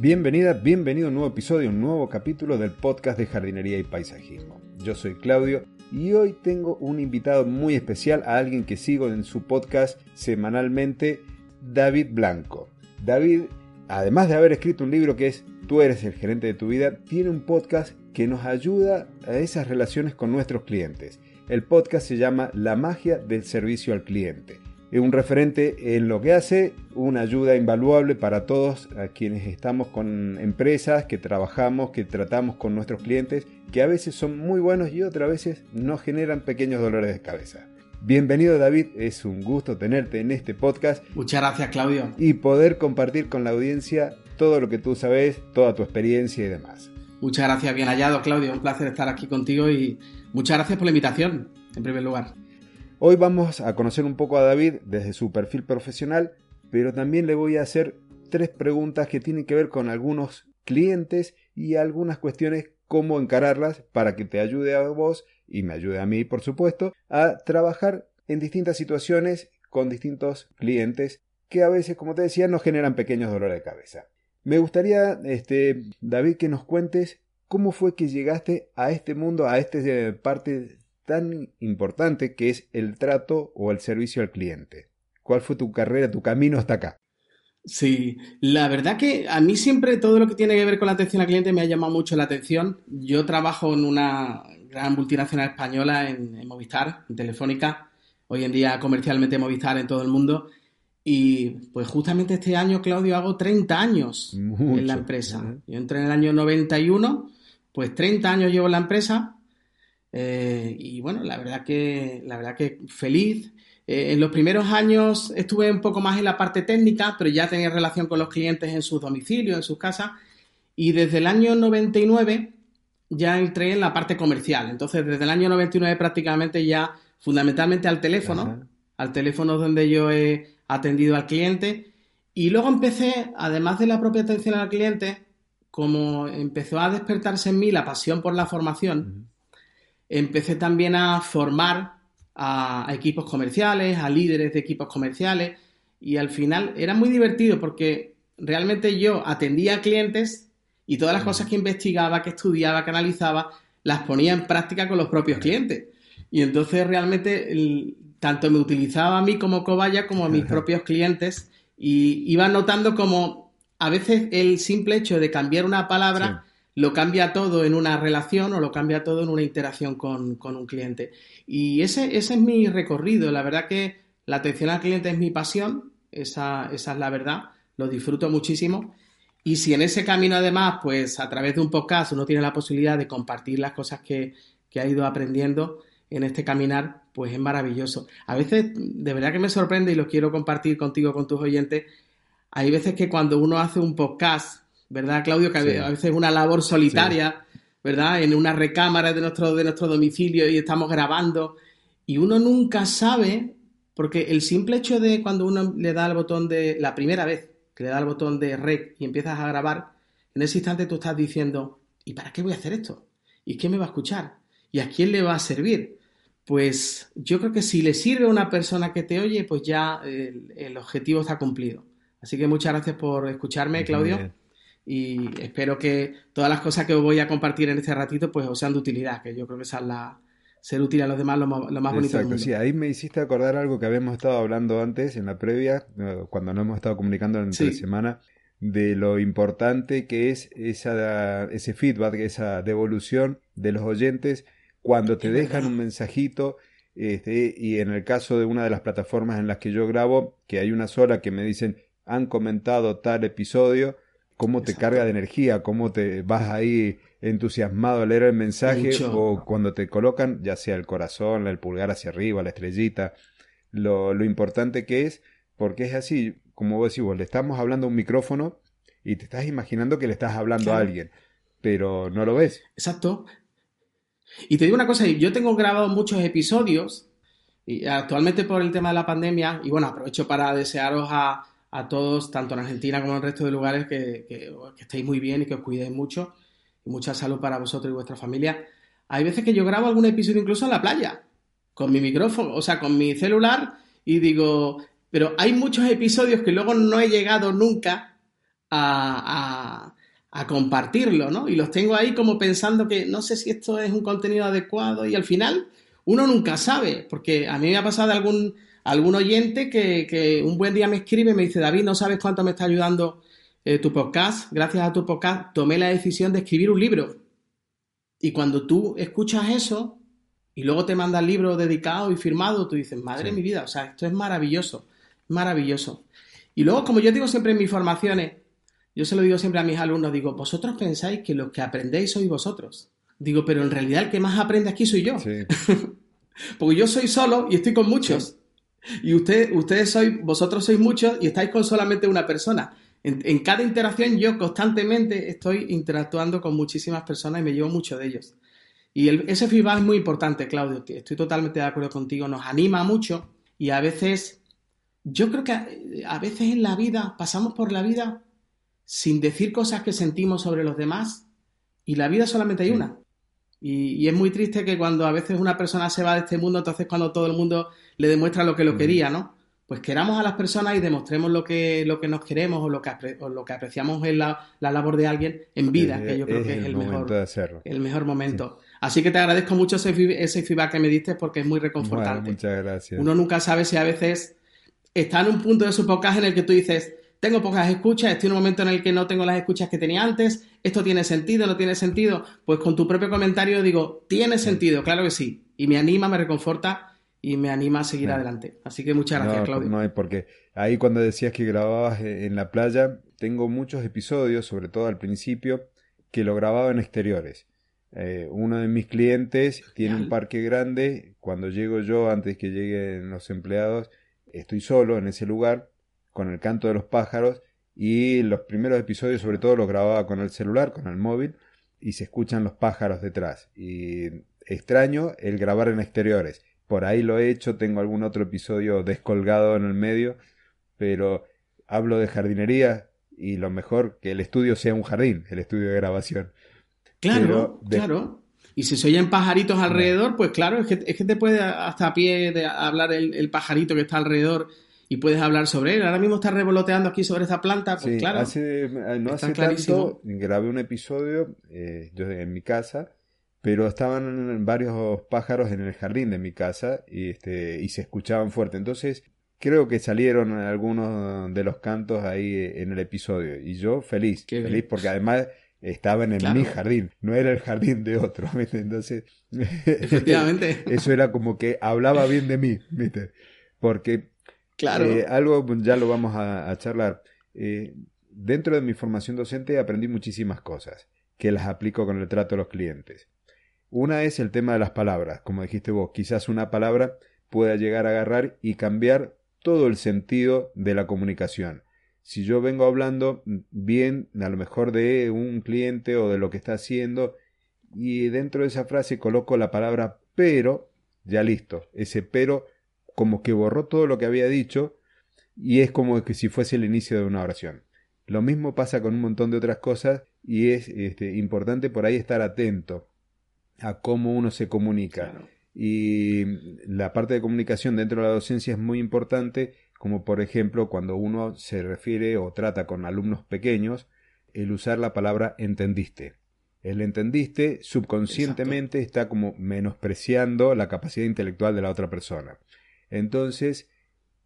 Bienvenida, bienvenido a un nuevo episodio, un nuevo capítulo del podcast de jardinería y paisajismo. Yo soy Claudio y hoy tengo un invitado muy especial, a alguien que sigo en su podcast semanalmente, David Blanco. David, además de haber escrito un libro que es Tú eres el gerente de tu vida, tiene un podcast que nos ayuda a esas relaciones con nuestros clientes. El podcast se llama La magia del servicio al cliente. Es un referente en lo que hace, una ayuda invaluable para todos a quienes estamos con empresas, que trabajamos, que tratamos con nuestros clientes, que a veces son muy buenos y otras veces nos generan pequeños dolores de cabeza. Bienvenido David, es un gusto tenerte en este podcast. Muchas gracias Claudio. Y poder compartir con la audiencia todo lo que tú sabes, toda tu experiencia y demás. Muchas gracias, bien hallado Claudio, un placer estar aquí contigo y muchas gracias por la invitación, en primer lugar. Hoy vamos a conocer un poco a David desde su perfil profesional, pero también le voy a hacer tres preguntas que tienen que ver con algunos clientes y algunas cuestiones cómo encararlas para que te ayude a vos y me ayude a mí, por supuesto, a trabajar en distintas situaciones con distintos clientes que a veces, como te decía, nos generan pequeños dolores de cabeza. Me gustaría, este, David, que nos cuentes cómo fue que llegaste a este mundo, a esta parte tan importante que es el trato o el servicio al cliente. ¿Cuál fue tu carrera, tu camino hasta acá? Sí, la verdad que a mí siempre todo lo que tiene que ver con la atención al cliente me ha llamado mucho la atención. Yo trabajo en una gran multinacional española en, Movistar, en Telefónica, hoy en día comercialmente Movistar en todo el mundo. Y pues justamente este año, Claudio, hago 30 años en la empresa. Yo entré en el año 91, pues 30 años llevo en la empresa. Eh, y bueno, la verdad que, la verdad que feliz. Eh, en los primeros años estuve un poco más en la parte técnica, pero ya tenía relación con los clientes en sus domicilios, en sus casas. Y desde el año 99 ya entré en la parte comercial. Entonces, desde el año 99 prácticamente ya fundamentalmente al teléfono, al teléfono donde yo he atendido al cliente. Y luego empecé, además de la propia atención al cliente, como empezó a despertarse en mí la pasión por la formación, empecé también a formar a, equipos comerciales, a líderes de equipos comerciales, y al final era muy divertido porque realmente yo atendía a clientes y todas las cosas que investigaba, que estudiaba, que analizaba, las ponía en práctica con los propios clientes. Y entonces realmente tanto me utilizaba a mí como cobaya como a mis propios clientes y iba notando como a veces el simple hecho de cambiar una palabra lo cambia todo en una relación o lo cambia todo en una interacción con, un cliente. Y ese, ese, es mi recorrido. La verdad que la atención al cliente es mi pasión, esa, esa es la verdad, lo disfruto muchísimo. Y si en ese camino además, pues a través de un podcast uno tiene la posibilidad de compartir las cosas que, que ha ido aprendiendo, en este caminar, pues es maravilloso. A veces, de verdad que me sorprende y lo quiero compartir contigo, con tus oyentes. Hay veces que cuando uno hace un podcast, ¿verdad, Claudio? Que a veces es una labor solitaria, ¿verdad? En una recámara de nuestro, de nuestro domicilio y estamos grabando. Y uno nunca sabe, porque el simple hecho de cuando uno le da el botón de. la primera vez que le da el botón de rec y empiezas a grabar, en ese instante tú estás diciendo, ¿y para qué voy a hacer esto? ¿Y qué me va a escuchar? ¿Y a quién le va a servir? pues yo creo que si le sirve a una persona que te oye, pues ya el, objetivo está cumplido. Así que muchas gracias por escucharme, Claudio. Y espero que todas las cosas que os voy a compartir en este ratito, pues os sean de utilidad, que yo creo que esa es la, ser útil a los demás lo más, bonito del mundo. Sí, ahí me hiciste acordar algo que habíamos estado hablando antes en la previa, cuando no hemos estado comunicando en la semana, de lo importante que es esa, ese feedback, esa devolución de los oyentes cuando te dejan un mensajito, este, y en el caso de una de las plataformas en las que yo grabo, que hay una sola que me dicen, han comentado tal episodio, cómo te carga de energía, cómo te vas ahí entusiasmado a leer el mensaje, o cuando te colocan, ya sea el corazón, el pulgar hacia arriba, la estrellita, lo, lo importante que es, porque es así, como vos decís, vos le estamos hablando a un micrófono y te estás imaginando que le estás hablando a alguien, pero no lo ves. Exacto. Y te digo una cosa, yo tengo grabado muchos episodios, y actualmente por el tema de la pandemia, y bueno, aprovecho para desearos a, todos, tanto en Argentina como en el resto de lugares, que, que, estéis muy bien y que os cuidéis mucho, y mucha salud para vosotros y vuestra familia. Hay veces que yo grabo algún episodio incluso en la playa, con mi micrófono, o sea, con mi celular, y digo, pero hay muchos episodios que luego no he llegado nunca a, a, compartirlo, ¿no? Y los tengo ahí como pensando que no sé si esto es un contenido adecuado y al final uno nunca sabe, porque a mí me ha pasado algún, algún oyente que, que un buen día me escribe y me dice, David, no sabes cuánto me está ayudando eh, tu podcast, gracias a tu podcast tomé la decisión de escribir un libro. Y cuando tú escuchas eso y luego te manda el libro dedicado y firmado, tú dices, madre mi vida, o sea, esto es maravilloso, maravilloso. Y luego, como yo digo siempre en mis formaciones, yo se lo digo siempre a mis alumnos, digo, vosotros pensáis que los que aprendéis sois vosotros. Digo, pero en realidad el que más aprende aquí soy yo. Porque yo soy solo y estoy con muchos. Y usted, ustedes sois, vosotros sois muchos y estáis con solamente una persona. En, cada interacción yo constantemente estoy interactuando con muchísimas personas y me llevo mucho de ellos. Y ese feedback es muy importante, Claudio. Estoy totalmente de acuerdo contigo. Nos anima mucho y a veces, yo creo que a, veces en la vida pasamos por la vida sin decir cosas que sentimos sobre los demás y la vida solamente hay una. Y, y, es muy triste que cuando a veces una persona se va de este mundo, entonces cuando todo el mundo le demuestra lo que lo quería, ¿no? pues queramos a las personas y demostremos lo que, lo que nos queremos o lo que, lo que apreciamos en la, labor de alguien en vida, que yo creo que es el, mejor, el mejor momento. Así que te agradezco mucho ese, ese, feedback que me diste porque es muy reconfortante. muchas gracias. Uno nunca sabe si a veces está en un punto de su podcast en el que tú dices, tengo pocas escuchas, estoy en un momento en el que no tengo las escuchas que tenía antes, esto tiene sentido, no tiene sentido. Pues con tu propio comentario digo, tiene sentido, claro que sí. Y me anima, me reconforta y me anima a seguir adelante. Así que muchas gracias, Claudio. No, porque ahí cuando decías que grababas e, en la playa, tengo muchos episodios, sobre todo al principio, que lo grababa en exteriores. Eh, uno de mis clientes tiene un parque grande, cuando llego yo, antes que lleguen los empleados, estoy solo en ese lugar, con el canto de los pájaros, y los primeros episodios sobre todo los grababa con el celular, con el móvil, y se escuchan los pájaros detrás. Y extraño el grabar en exteriores por ahí lo he hecho, tengo algún otro episodio descolgado en el medio, pero hablo de jardinería y lo mejor que el estudio sea un jardín, el estudio de grabación. Claro, claro. Y si se oyen pajaritos alrededor, pues claro, es que, es que te puede hasta a pie de hablar el, pajarito que está alrededor y puedes hablar sobre él. Ahora mismo está revoloteando aquí sobre esta planta, pues claro. Hace, no hace tanto grabé un episodio eh, yo en mi casa pero estaban varios pájaros en el jardín de mi casa y, este, y se escuchaban fuerte. Entonces creo que salieron algunos de los cantos ahí en el episodio y yo feliz, feliz porque además estaba en mi jardín, no era el jardín de otro, Entonces, efectivamente, eso era como que hablaba bien de mí, ¿viste? Porque claro. Eh, algo ya lo vamos a, charlar. Eh, dentro de mi formación docente aprendí muchísimas cosas que las aplico con el trato a los clientes. Una es el tema de las palabras, como dijiste vos, quizás una palabra pueda llegar a agarrar y cambiar todo el sentido de la comunicación. Si yo vengo hablando bien, a lo mejor de un cliente o de lo que está haciendo, y dentro de esa frase coloco la palabra pero, ya listo, ese pero como que borró todo lo que había dicho y es como que si fuese el inicio de una oración. Lo mismo pasa con un montón de otras cosas y es este, importante por ahí estar atento a cómo uno se comunica. Y la parte de comunicación dentro de la docencia es muy importante, como por ejemplo cuando uno se refiere o trata con alumnos pequeños, el usar la palabra entendiste. El entendiste subconscientemente está como menospreciando la capacidad intelectual de la otra persona. Entonces,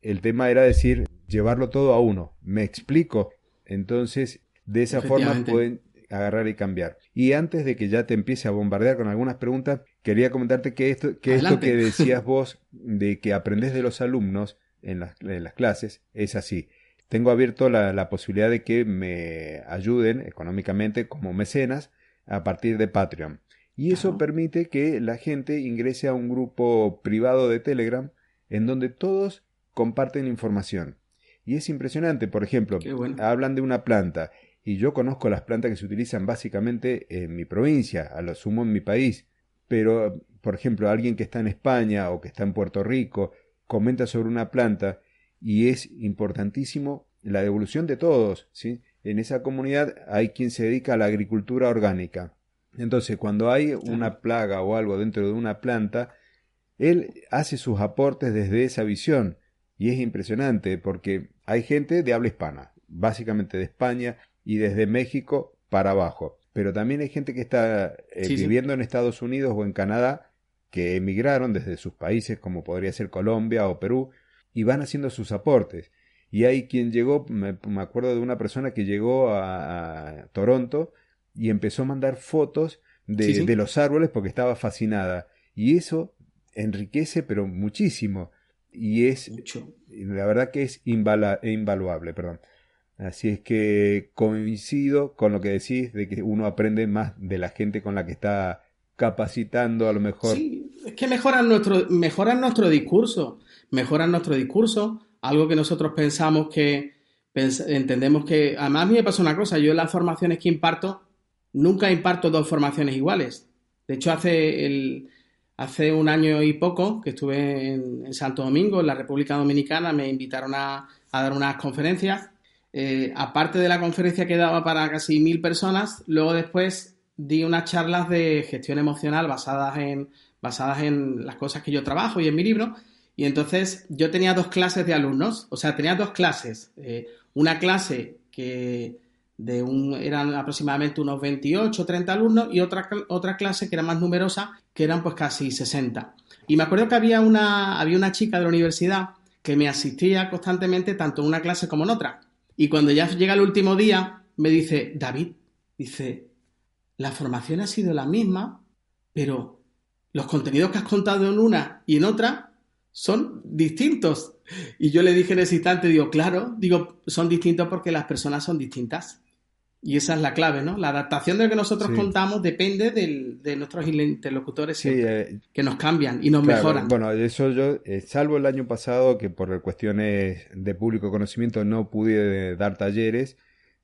el tema era decir, llevarlo todo a uno. ¿Me explico? Entonces, de esa forma pueden agarrar y cambiar. Y antes de que ya te empiece a bombardear con algunas preguntas, quería comentarte que esto que, esto que decías vos de que aprendes de los alumnos en las, clases es así. Tengo abierto la, posibilidad de que me ayuden económicamente como mecenas a partir de Patreon. Y eso permite que la gente ingrese a un grupo privado de Telegram en donde todos comparten información. Y es impresionante, por ejemplo, hablan de una planta y yo conozco las plantas que se utilizan básicamente en mi provincia, a lo sumo en mi país, pero por ejemplo alguien que está en España o que está en Puerto Rico comenta sobre una planta y es importantísimo la devolución de todos, ¿sí? En esa comunidad hay quien se dedica a la agricultura orgánica. Entonces, cuando hay una plaga o algo dentro de una planta, él hace sus aportes desde esa visión y es impresionante porque hay gente de habla hispana, básicamente de España, y desde México para abajo. Pero también hay gente que está eh, viviendo en Estados Unidos o en Canadá que emigraron desde sus países, como podría ser Colombia o Perú, y van haciendo sus aportes. Y hay quien llegó, me, acuerdo de una persona que llegó a, Toronto y empezó a mandar fotos de, de, los árboles porque estaba fascinada. Y eso enriquece, pero muchísimo. Y es, la verdad que es invaluable, perdón. Así es que coincido con lo que decís de que uno aprende más de la gente con la que está capacitando a lo mejor. Sí, es que mejoran nuestro, mejoran nuestro discurso, mejoran nuestro discurso, algo que nosotros pensamos que entendemos que, además a mí me pasa una cosa, yo en las formaciones que imparto, nunca imparto dos formaciones iguales. De hecho, hace, el, hace un año y poco que estuve en, Santo Domingo, en la República Dominicana, me invitaron a, dar unas conferencias. Eh, aparte de la conferencia que daba para casi mil personas, luego después di unas charlas de gestión emocional basadas en, basadas en las cosas que yo trabajo y en mi libro. Y entonces yo tenía dos clases de alumnos, o sea, tenía dos clases. Eh, una clase que de un, eran aproximadamente unos 28 o 30 alumnos y otra, otra clase que era más numerosa, que eran pues casi 60. Y me acuerdo que había una, había una chica de la universidad que me asistía constantemente tanto en una clase como en otra. Y cuando ya llega el último día, me dice, David, dice, la formación ha sido la misma, pero los contenidos que has contado en una y en otra son distintos. Y yo le dije en ese instante, digo, claro, digo, son distintos porque las personas son distintas. Y esa es la clave, ¿no? La adaptación de lo que nosotros contamos depende de nuestros interlocutores eh, que nos cambian y nos mejoran. Bueno, eso yo, eh, salvo el año pasado que por cuestiones de público conocimiento no pude dar talleres,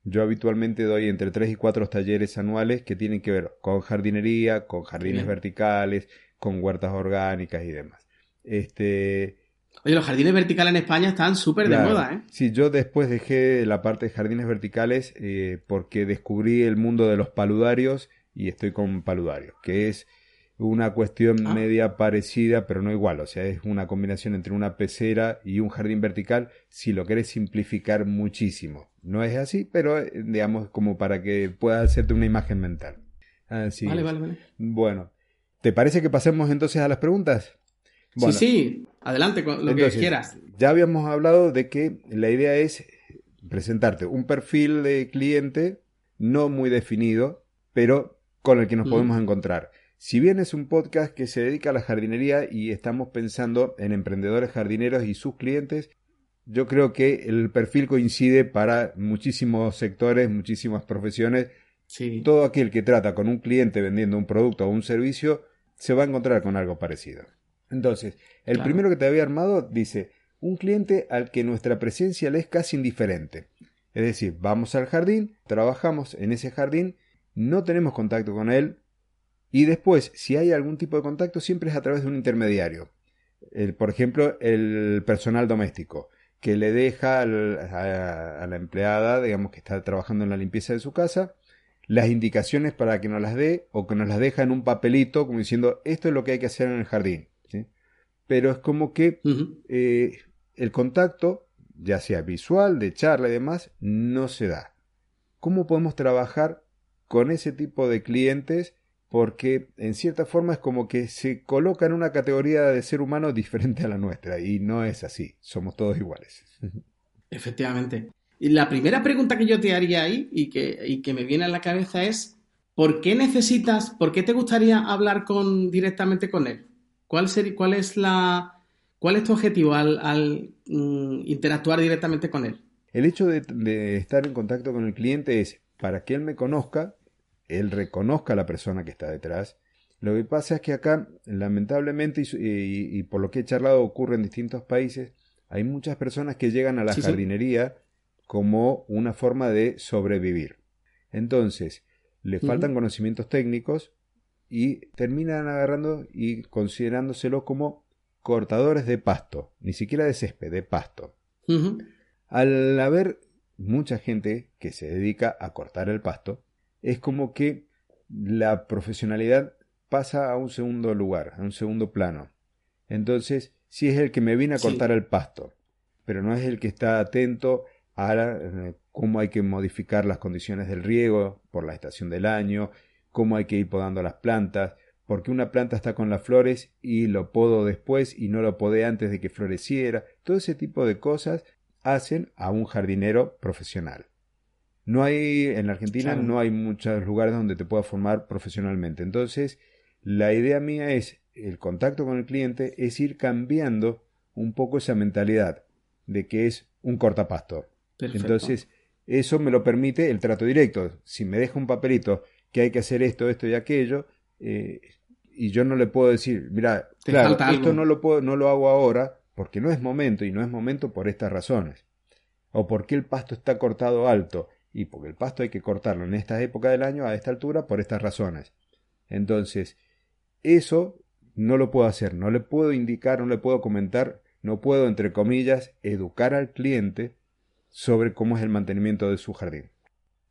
yo habitualmente doy entre 3 y 4 talleres anuales que tienen que ver con jardinería, con jardines verticales, con huertas orgánicas y demás. Este, Oye, los jardines verticales en España están súper de moda, ¿eh? Sí, yo después dejé la parte de jardines verticales eh, porque descubrí el mundo de los paludarios y estoy con paludarios, que es una cuestión ah. media parecida, pero no igual. O sea, es una combinación entre una pecera y un jardín vertical, si lo querés simplificar muchísimo. No es así, pero eh, digamos como para que puedas hacerte una imagen mental. Así vale, vale, vale. Bueno, ¿te parece que pasemos entonces a las preguntas? Sí, sí, adelante con lo que quieras. Ya habíamos hablado de que la idea es presentarte un perfil de cliente no muy definido, pero con el que nos podemos encontrar. Si bien es un podcast que se dedica a la jardinería y estamos pensando en emprendedores jardineros y sus clientes, yo creo que el perfil coincide para muchísimos sectores, muchísimas profesiones. Todo aquel que trata con un cliente vendiendo un producto o un servicio se va a encontrar con algo parecido. Entonces, el primero que te había armado dice, un cliente al que nuestra presencia le es casi indiferente. Es decir, vamos al jardín, trabajamos en ese jardín, no tenemos contacto con él, y después, si hay algún tipo de contacto, siempre es a través de un intermediario. por ejemplo, el personal doméstico, que le deja a, la empleada, digamos, que está trabajando en la limpieza de su casa, las indicaciones para que nos las dé o que nos las deja en un papelito, como diciendo, esto es lo que hay que hacer en el jardín. Pero es como que eh, el contacto, ya sea visual, de charla y demás, no se da. ¿Cómo podemos trabajar con ese tipo de clientes? porque en cierta forma es como que se coloca en una categoría de ser humano diferente a la nuestra y no es así, somos todos iguales. Efectivamente. Y la primera pregunta que yo te haría ahí y que, que me viene a la cabeza es, ¿por qué necesitas, por qué te gustaría hablar con, directamente con él? ¿Cuál, cuál, es, la, cuál es tu objetivo al, mm, interactuar directamente con él? El hecho de estar en contacto con el cliente es para que él me conozca él reconozca a la persona que está detrás. Lo que pasa es que acá, lamentablemente, y, por lo que he charlado, ocurre en distintos países, hay muchas personas que llegan a la jardinería como una forma de sobrevivir. Entonces, le faltan conocimientos técnicos y terminan agarrando y considerándoselo como cortadores de pasto, ni siquiera de césped, de pasto. Al haber mucha gente que se dedica a cortar el pasto, es como que la profesionalidad pasa a un segundo lugar, a un segundo plano. Entonces, sí es el que me viene a cortar el pasto, pero no es el que está atento a cómo hay que modificar las condiciones del riego por la estación del año, cómo hay que ir podando las plantas, porque una planta está con las flores y lo podo después y no lo podé antes de que floreciera. Todo ese tipo de cosas hacen a un jardinero profesional. No hay, en la Argentina no hay muchos lugares donde te puedas formar profesionalmente. Entonces, la idea mía es, el contacto con el cliente, es ir cambiando un poco esa mentalidad de que es un cortapasto. Entonces, eso me lo permite el trato directo. Si me deja un papelito que hay que hacer esto, esto y aquello, eh, y yo no le puedo decir, mira, claro, esto no lo, puedo, no lo hago ahora porque no es momento y no es momento por estas razones. O porque el pasto está cortado alto y porque el pasto hay que cortarlo en esta época del año a esta altura por estas razones. Entonces, eso no lo puedo hacer, no le puedo indicar, no le puedo comentar, no puedo, entre comillas, educar al cliente sobre cómo es el mantenimiento de su jardín.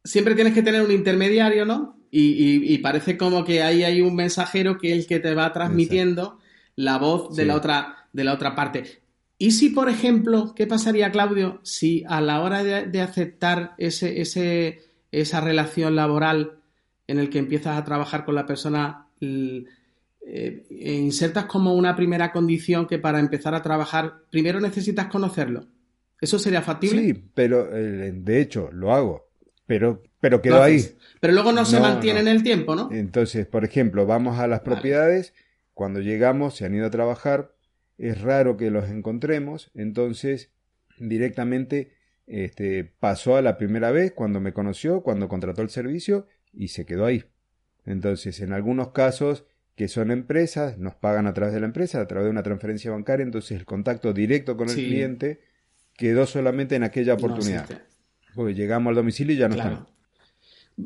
Siempre tienes que tener un intermediario, ¿no? Y, parece como que ahí hay un mensajero que es el que te va transmitiendo la voz de, la otra, de la otra parte. ¿Y si, por ejemplo, qué pasaría, Claudio, si a la hora de, aceptar ese, ese, esa relación laboral en el que empiezas a trabajar con la persona, eh, insertas como una primera condición que para empezar a trabajar, primero necesitas conocerlo? ¿Eso sería factible? Sí, pero eh, de hecho lo hago, pero, pero quedó ahí. Pero luego no, se mantiene en el tiempo, ¿no? Entonces, por ejemplo, vamos a las propiedades, cuando llegamos, se han ido a trabajar, es raro que los encontremos, entonces directamente este, pasó a la primera vez cuando me conoció, cuando contrató el servicio y se quedó ahí. Entonces, en algunos casos que son empresas, nos pagan a través de la empresa, a través de una transferencia bancaria, entonces el contacto directo con el cliente quedó solamente en aquella oportunidad. Porque llegamos al domicilio y ya no está.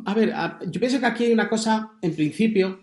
A ver, yo pienso que aquí hay una cosa, en principio,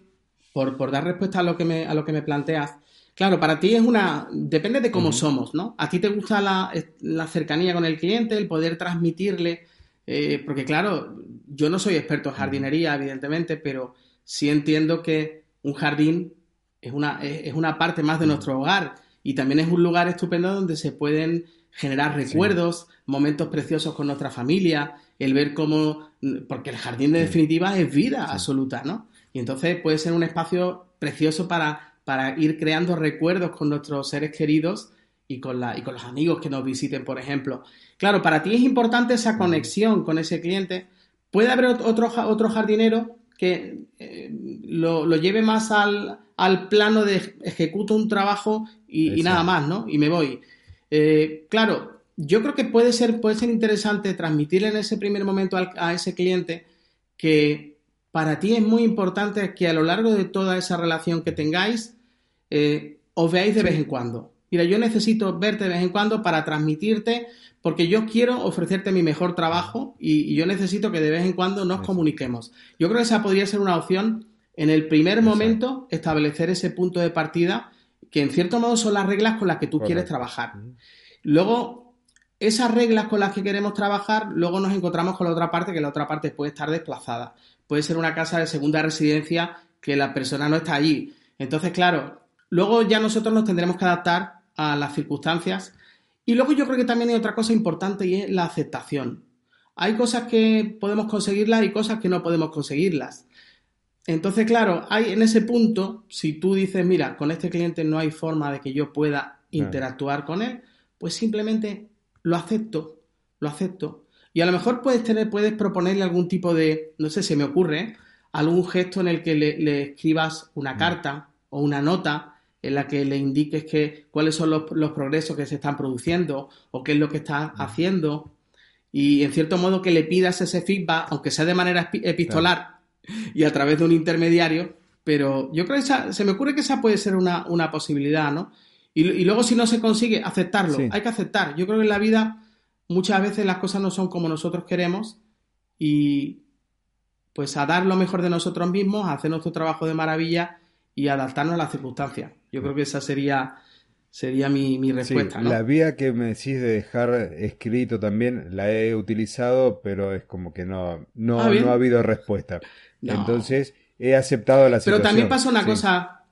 por, por dar respuesta a lo que me, a lo que me planteas, Claro, para ti es una. Depende de cómo somos, ¿no? A ti te gusta la, cercanía con el cliente, el poder transmitirle. Eh, porque, claro, yo no soy experto en jardinería, evidentemente, pero sí entiendo que un jardín es una, es, una parte más de nuestro hogar y también es un lugar estupendo donde se pueden generar recuerdos, momentos preciosos con nuestra familia, el ver cómo. Porque el jardín, de definitiva, es vida absoluta, ¿no? Y entonces puede ser un espacio precioso para para ir creando recuerdos con nuestros seres queridos y con, la, y con los amigos que nos visiten, por ejemplo. Claro, para ti es importante esa conexión con ese cliente. Puede haber otro, otro jardinero que eh, lo, lleve más al, plano de ejecuto un trabajo y, nada más, ¿no? Y me voy. Eh, claro, yo creo que puede ser, puede ser interesante transmitirle en ese primer momento a ese cliente que para ti es muy importante que a lo largo de toda esa relación que tengáis, eh, os veáis de vez en cuando. Mira, yo necesito verte de vez en cuando para transmitirte, porque yo quiero ofrecerte mi mejor trabajo y, yo necesito que de vez en cuando nos comuniquemos. Yo creo que esa podría ser una opción en el primer momento, establecer ese punto de partida, que en cierto modo son las reglas con las que tú quieres trabajar. Luego, esas reglas con las que queremos trabajar, luego nos encontramos con la otra parte, que la otra parte puede estar desplazada puede ser una casa de segunda residencia que la persona no está allí. Entonces, claro, luego ya nosotros nos tendremos que adaptar a las circunstancias. Y luego yo creo que también hay otra cosa importante y es la aceptación. Hay cosas que podemos conseguirlas y cosas que no podemos conseguirlas. Entonces, claro, hay en ese punto, si tú dices, mira, con este cliente no hay forma de que yo pueda interactuar con él, pues simplemente lo acepto, lo acepto. Y a lo mejor puedes tener, puedes proponerle algún tipo de, no sé, se me ocurre, algún gesto en el que le, escribas una mm. carta o una nota en la que le indiques que, cuáles son los, progresos que se están produciendo o qué es lo que está mm. haciendo. Y en cierto modo que le pidas ese feedback, aunque sea de manera epistolar y a través de un intermediario, pero yo creo que esa, se me ocurre que esa puede ser una, posibilidad, ¿no? Y, luego si no se consigue, aceptarlo. Hay que aceptar. Yo creo que en la vida muchas veces las cosas no son como nosotros queremos y pues a dar lo mejor de nosotros mismos, a hacer nuestro trabajo de maravilla y adaptarnos a las circunstancias. Yo creo que esa sería, sería mi, respuesta. La vía que me decís de dejar escrito también la he utilizado, pero es como que no, no, ah, no ha habido respuesta. Entonces he aceptado la situación. Pero también pasa una cosa.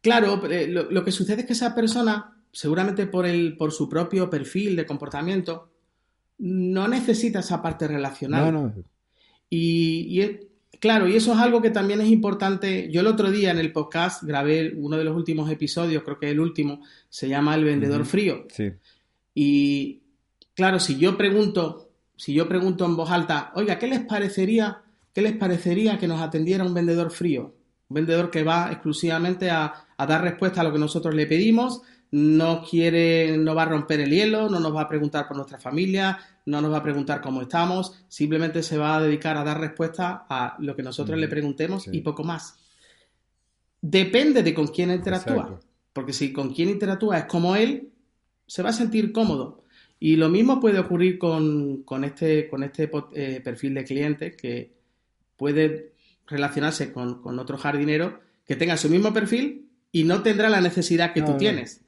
Claro, eh, lo que sucede es que esa persona seguramente por, el, por su propio perfil de comportamiento, no necesita esa parte relacional. No, no. Y, claro, y eso es algo que también es importante. Yo el otro día en el podcast grabé uno de los últimos episodios, creo que el último, se llama El vendedor frío. Sí. Y claro, si yo pregunto, si yo pregunto en voz alta, oiga, ¿qué les parecería, qué les parecería que nos atendiera un vendedor frío? Un vendedor que va exclusivamente a, a dar respuesta a lo que nosotros le pedimos, no quiere, no va a romper el hielo, no nos va a preguntar por nuestra familia, no nos va a preguntar cómo estamos, simplemente se va a dedicar a dar respuesta a lo que nosotros le preguntemos y poco más. Depende de con quién interactúa, porque si con quién interactúa es como él, se va a sentir cómodo. Y lo mismo puede ocurrir con, este, con este eh, perfil de cliente que puede relacionarse con, con otro jardinero que tenga su mismo perfil y no tendrá la necesidad que tú tienes.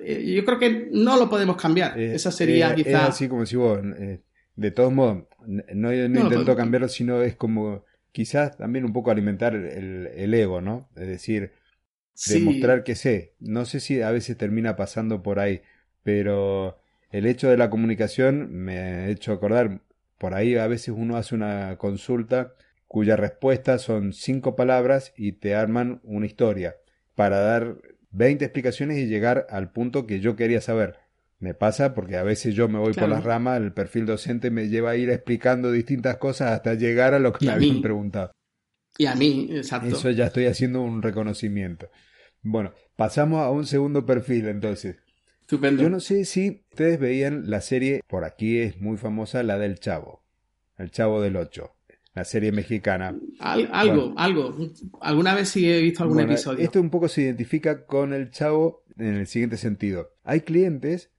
Eh, yo creo que no lo podemos cambiar. Eh, Esa sería quizás. Es así como si vos, eh, de todos modos, no, no, intento cambiarlo, sino es como quizás también un poco alimentar el, ego, ¿no? Es decir, demostrar que sé. No sé si a veces termina pasando por ahí, pero el hecho de la comunicación me ha hecho acordar, por ahí a veces uno hace una consulta cuya respuesta son cinco palabras y te arman una historia para dar 20 explicaciones y llegar al punto que yo quería saber. Me pasa porque a veces yo me voy por las ramas, el perfil docente me lleva a ir explicando distintas cosas hasta llegar a lo que me habían preguntado. Y a mí, exacto. Eso ya estoy haciendo un reconocimiento. Bueno, pasamos a un segundo perfil entonces. Estupendo. Yo no sé si ustedes veían la serie, por aquí es muy famosa, la del Chavo. El Chavo del Ocho la serie mexicana. algo, algo. Alguna vez sí he visto algún episodio. Esto un poco se identifica con el chavo en el siguiente sentido. Hay clientes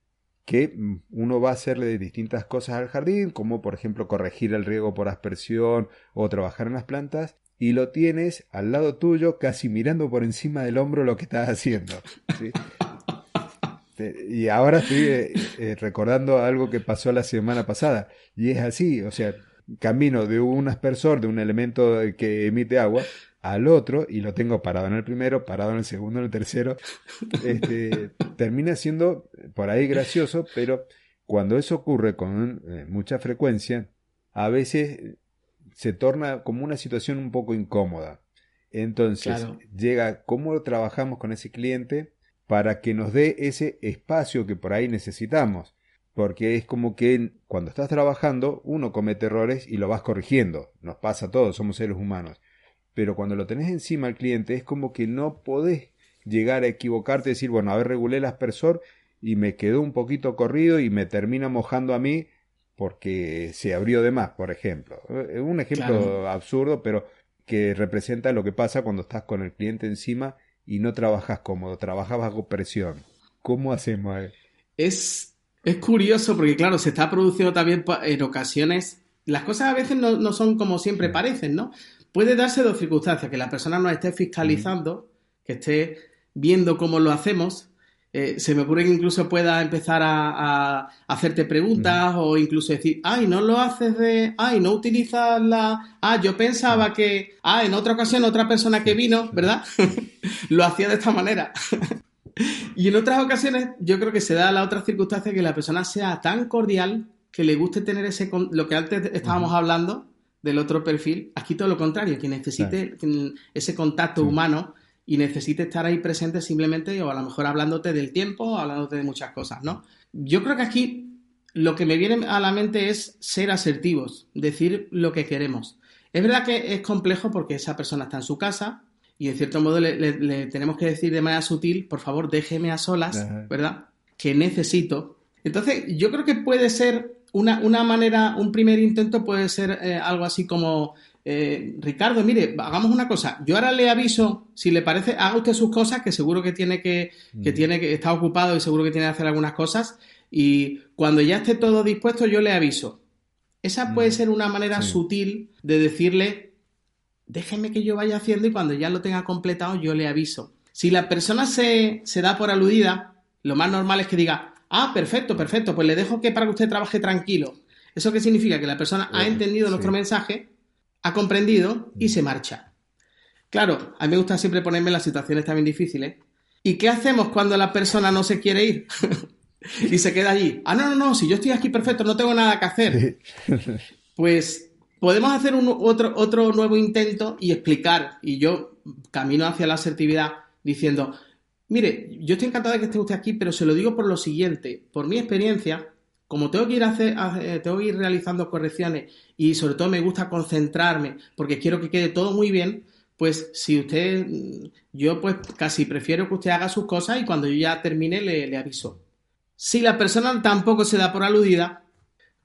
que mm, uno va a hacerle distintas cosas al jardín, como por ejemplo corregir el riego por aspersión o trabajar en las plantas, y lo tienes al lado tuyo, casi mirando por encima del hombro lo que estás haciendo. y ahora estoy eh, eh, recordando algo que pasó la semana pasada, y es así, o sea, camino de un aspersor, de un elemento que emite agua, al otro, y lo tengo parado en el primero, parado en el segundo, en el tercero, este, termina siendo por ahí gracioso, pero cuando eso ocurre con eh, mucha frecuencia, a veces se torna como una situación un poco incómoda. Entonces, llega cómo trabajamos con ese cliente para que nos dé ese espacio que por ahí necesitamos porque es como que cuando estás trabajando uno comete errores y lo vas corrigiendo. Nos pasa a todos, somos seres humanos. Pero cuando lo tenés encima al cliente es como que no podés llegar a equivocarte y decir, bueno, a ver, regulé el aspersor y me quedó un poquito corrido y me termina mojando a mí porque se abrió de más, por ejemplo. Es un ejemplo absurdo, pero que representa lo que pasa cuando estás con el cliente encima y no trabajas cómodo, trabajas bajo presión. ¿Cómo hacemos? Es es curioso porque, claro, se está produciendo también en ocasiones. Las cosas a veces no, son como siempre parecen, ¿no? Puede darse dos circunstancias: que la persona nos esté fiscalizando, que esté viendo cómo lo hacemos. Eh, se me ocurre que incluso pueda empezar a, hacerte preguntas o incluso decir, ay, no lo haces de, ay, no utilizas la, ah, yo pensaba que, ah, en otra ocasión otra persona que vino, ¿verdad? lo hacía de esta manera. Y en otras ocasiones yo creo que se da la otra circunstancia que la persona sea tan cordial que le guste tener ese lo que antes estábamos hablando del otro perfil, aquí todo lo contrario, que necesite ese contacto humano y necesite estar ahí presente simplemente o a lo mejor hablándote del tiempo, hablándote de muchas cosas, ¿no? Yo creo que aquí lo que me viene a la mente es ser asertivos, decir lo que queremos. Es verdad que es complejo porque esa persona está en su casa, y en cierto modo le, tenemos que decir de manera sutil, por favor, déjeme a solas, ¿verdad? Que necesito. Entonces, yo creo que puede ser una, una manera, un primer intento puede ser eh, algo así como, eh, Ricardo, mire, hagamos una cosa, yo ahora le aviso, si le parece, haga usted sus cosas, que seguro que tiene que, que mm. tiene que, está ocupado y seguro que tiene que hacer algunas cosas, y cuando ya esté todo dispuesto, yo le aviso. Esa puede mm. ser una manera sutil de decirle, déjeme que yo vaya haciendo y cuando ya lo tenga completado yo le aviso. Si la persona se, da por aludida, lo más normal es que diga, ah, perfecto, perfecto, pues le dejo que para que usted trabaje tranquilo. ¿Eso qué significa? Que la persona ha entendido nuestro mensaje, ha comprendido y se marcha. Claro, a mí me gusta siempre ponerme en las situaciones también difíciles. ¿Y qué hacemos cuando la persona no se quiere ir? y se queda allí. Ah, no, no, no, si yo estoy aquí perfecto, no tengo nada que hacer. Pues podemos hacer otro, otro nuevo intento y explicar. Y yo camino hacia la asertividad diciendo, mire, yo estoy encantado de que esté usted aquí, pero se lo digo por lo siguiente. Por mi experiencia, como tengo que ir, a eh, tengo que ir realizando correcciones y sobre todo me gusta concentrarme porque quiero que quede todo muy bien, pues si usted, yo pues casi prefiero que usted haga sus cosas y cuando yo ya termine le aviso. Si la persona tampoco se da por aludida,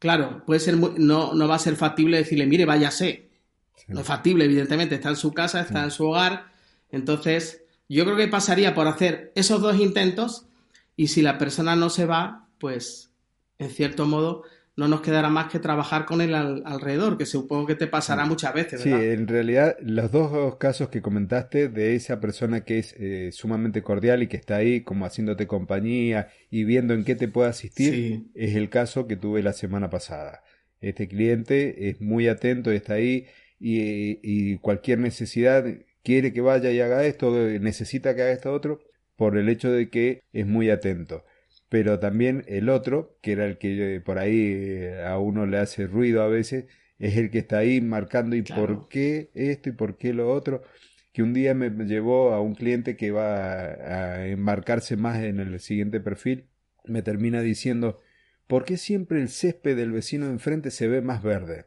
claro, puede ser no, no va a ser factible decirle, mire, váyase. No es factible, evidentemente, está en su casa, está en su hogar. Entonces, yo creo que pasaría por hacer esos dos intentos y si la persona no se va, pues en cierto modo no nos quedará más que trabajar con él alrededor, que supongo que te pasará muchas veces. ¿verdad? Sí, en realidad los dos casos que comentaste de esa persona que es eh, sumamente cordial y que está ahí como haciéndote compañía y viendo en qué te puede asistir, es el caso que tuve la semana pasada. Este cliente es muy atento, está ahí y, y cualquier necesidad quiere que vaya y haga esto, necesita que haga esto otro, por el hecho de que es muy atento pero también el otro, que era el que por ahí a uno le hace ruido a veces, es el que está ahí marcando y por qué esto y por qué lo otro, que un día me llevó a un cliente que va a embarcarse más en el siguiente perfil, me termina diciendo, ¿por qué siempre el césped del vecino de enfrente se ve más verde?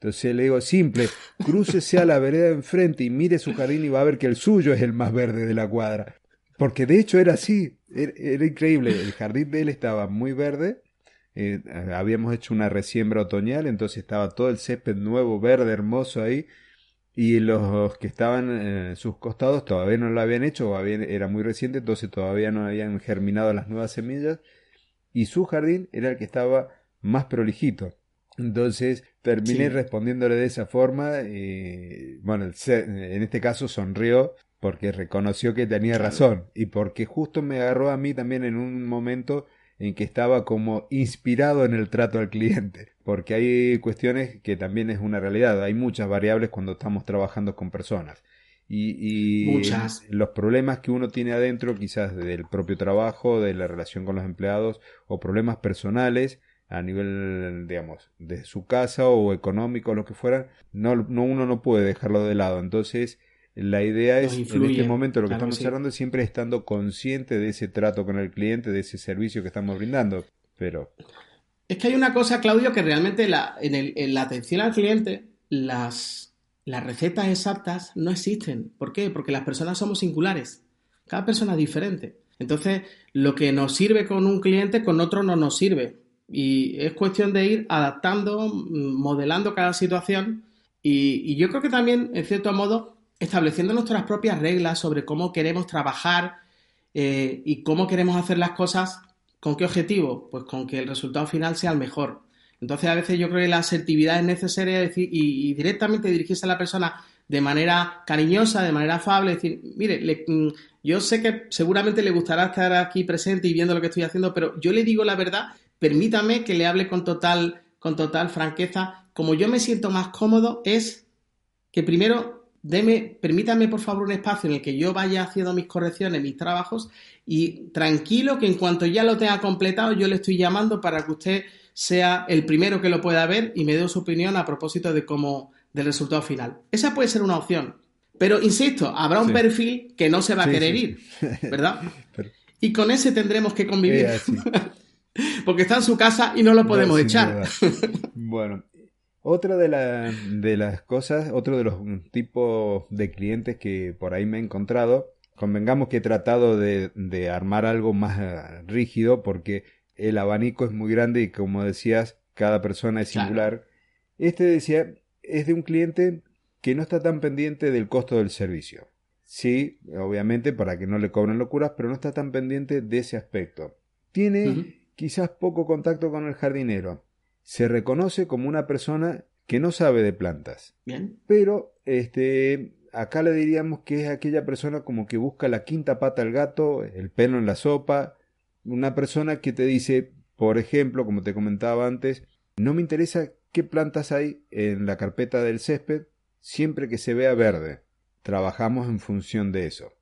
Entonces le digo, simple, crúcese a la vereda de enfrente y mire su jardín y va a ver que el suyo es el más verde de la cuadra. Porque de hecho era así, era, increíble. El jardín de él estaba muy verde. Eh, habíamos hecho una resiembra otoñal, entonces estaba todo el césped nuevo, verde, hermoso ahí. Y los que estaban en sus costados todavía no lo habían hecho, o era muy reciente, entonces todavía no habían germinado las nuevas semillas. Y su jardín era el que estaba más prolijito. Entonces terminé respondiéndole de esa forma. Y, bueno, en este caso sonrió porque reconoció que tenía razón y porque justo me agarró a mí también en un momento en que estaba como inspirado en el trato al cliente, porque hay cuestiones que también es una realidad, hay muchas variables cuando estamos trabajando con personas. Y, muchas. los problemas que uno tiene adentro, quizás del propio trabajo, de la relación con los empleados, o problemas personales, a nivel, digamos, de su casa o económico, lo que fuera, no, no uno no puede dejarlo de lado. Entonces, la idea es, en este momento, lo que estamos hablando es siempre estando consciente de ese trato con el cliente, de ese servicio que estamos brindando. Pero. Es que hay una cosa, Claudio, que realmente la, en, el, en la atención al cliente, las, las recetas exactas no existen. ¿Por qué? Porque las personas somos singulares. Cada persona es diferente. Entonces, lo que nos sirve con un cliente, con otro no nos sirve. Y es cuestión de ir adaptando, modelando cada situación. Y, y yo creo que también, en cierto modo, estableciendo nuestras propias reglas sobre cómo queremos trabajar eh, y cómo queremos hacer las cosas, ¿con qué objetivo? Pues con que el resultado final sea el mejor. Entonces, a veces yo creo que la asertividad es necesaria y, directamente dirigirse a la persona de manera cariñosa, de manera afable, decir, mire, mm, yo sé que seguramente le gustará estar aquí presente y viendo lo que estoy haciendo, pero yo le digo la verdad, permítame que le hable con total, con total franqueza. Como yo me siento más cómodo es que primero deme, permítame por favor un espacio en el que yo vaya haciendo mis correcciones, mis trabajos y tranquilo que en cuanto ya lo tenga completado yo le estoy llamando para que usted sea el primero que lo pueda ver y me dé su opinión a propósito de cómo del resultado final. Esa puede ser una opción. Pero insisto, habrá un perfil que no se va a querer ir, ¿verdad? Y con ese tendremos que convivir. Porque está en su casa y no lo podemos echar. bueno, otra de, de las cosas, otro de los tipos de clientes que por ahí me he encontrado, convengamos que he tratado de, de armar algo más eh, rígido porque el abanico es muy grande y como decías, cada persona es singular. Este decía, es de un cliente que no está tan pendiente del costo del servicio. Sí, obviamente para que no le cobren locuras, pero no está tan pendiente de ese aspecto. Tiene quizás poco contacto con el jardinero se reconoce como una persona que no sabe de plantas. Bien. Pero este acá le diríamos que es aquella persona como que busca la quinta pata al gato, el pelo en la sopa, una persona que te dice, por ejemplo, como te comentaba antes, no me interesa qué plantas hay en la carpeta del césped, siempre que se vea verde. Trabajamos en función de eso.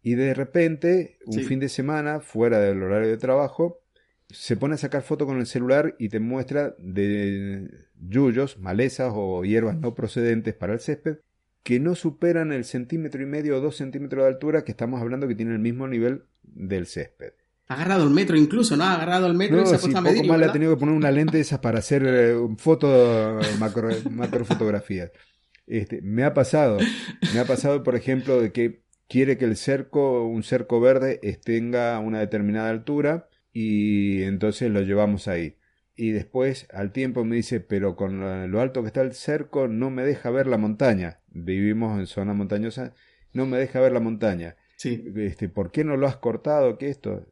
Y de repente, un fin de semana, fuera del horario de trabajo, se pone a sacar fotos con el celular y te muestra de yuyos, malezas o hierbas no procedentes para el césped que no superan el centímetro y medio o dos centímetros de altura que estamos hablando que tienen el mismo nivel del césped. Ha agarrado el metro incluso, ¿no? Ha agarrado el metro y se ha puesto a medir. Poco más le ha tenido que poner una lente de esas para hacer eh, fotos, macro, macrofotografías. Este, me ha pasado, me ha pasado, por ejemplo, de que quiere que el cerco, un cerco verde, tenga una determinada altura y entonces lo llevamos ahí. Y después, al tiempo, me dice, pero con lo alto que está el cerco, no me deja ver la montaña. Vivimos en zona montañosa, no me deja ver la montaña. Sí. Este, ¿Por qué no lo has cortado? ¿Qué esto?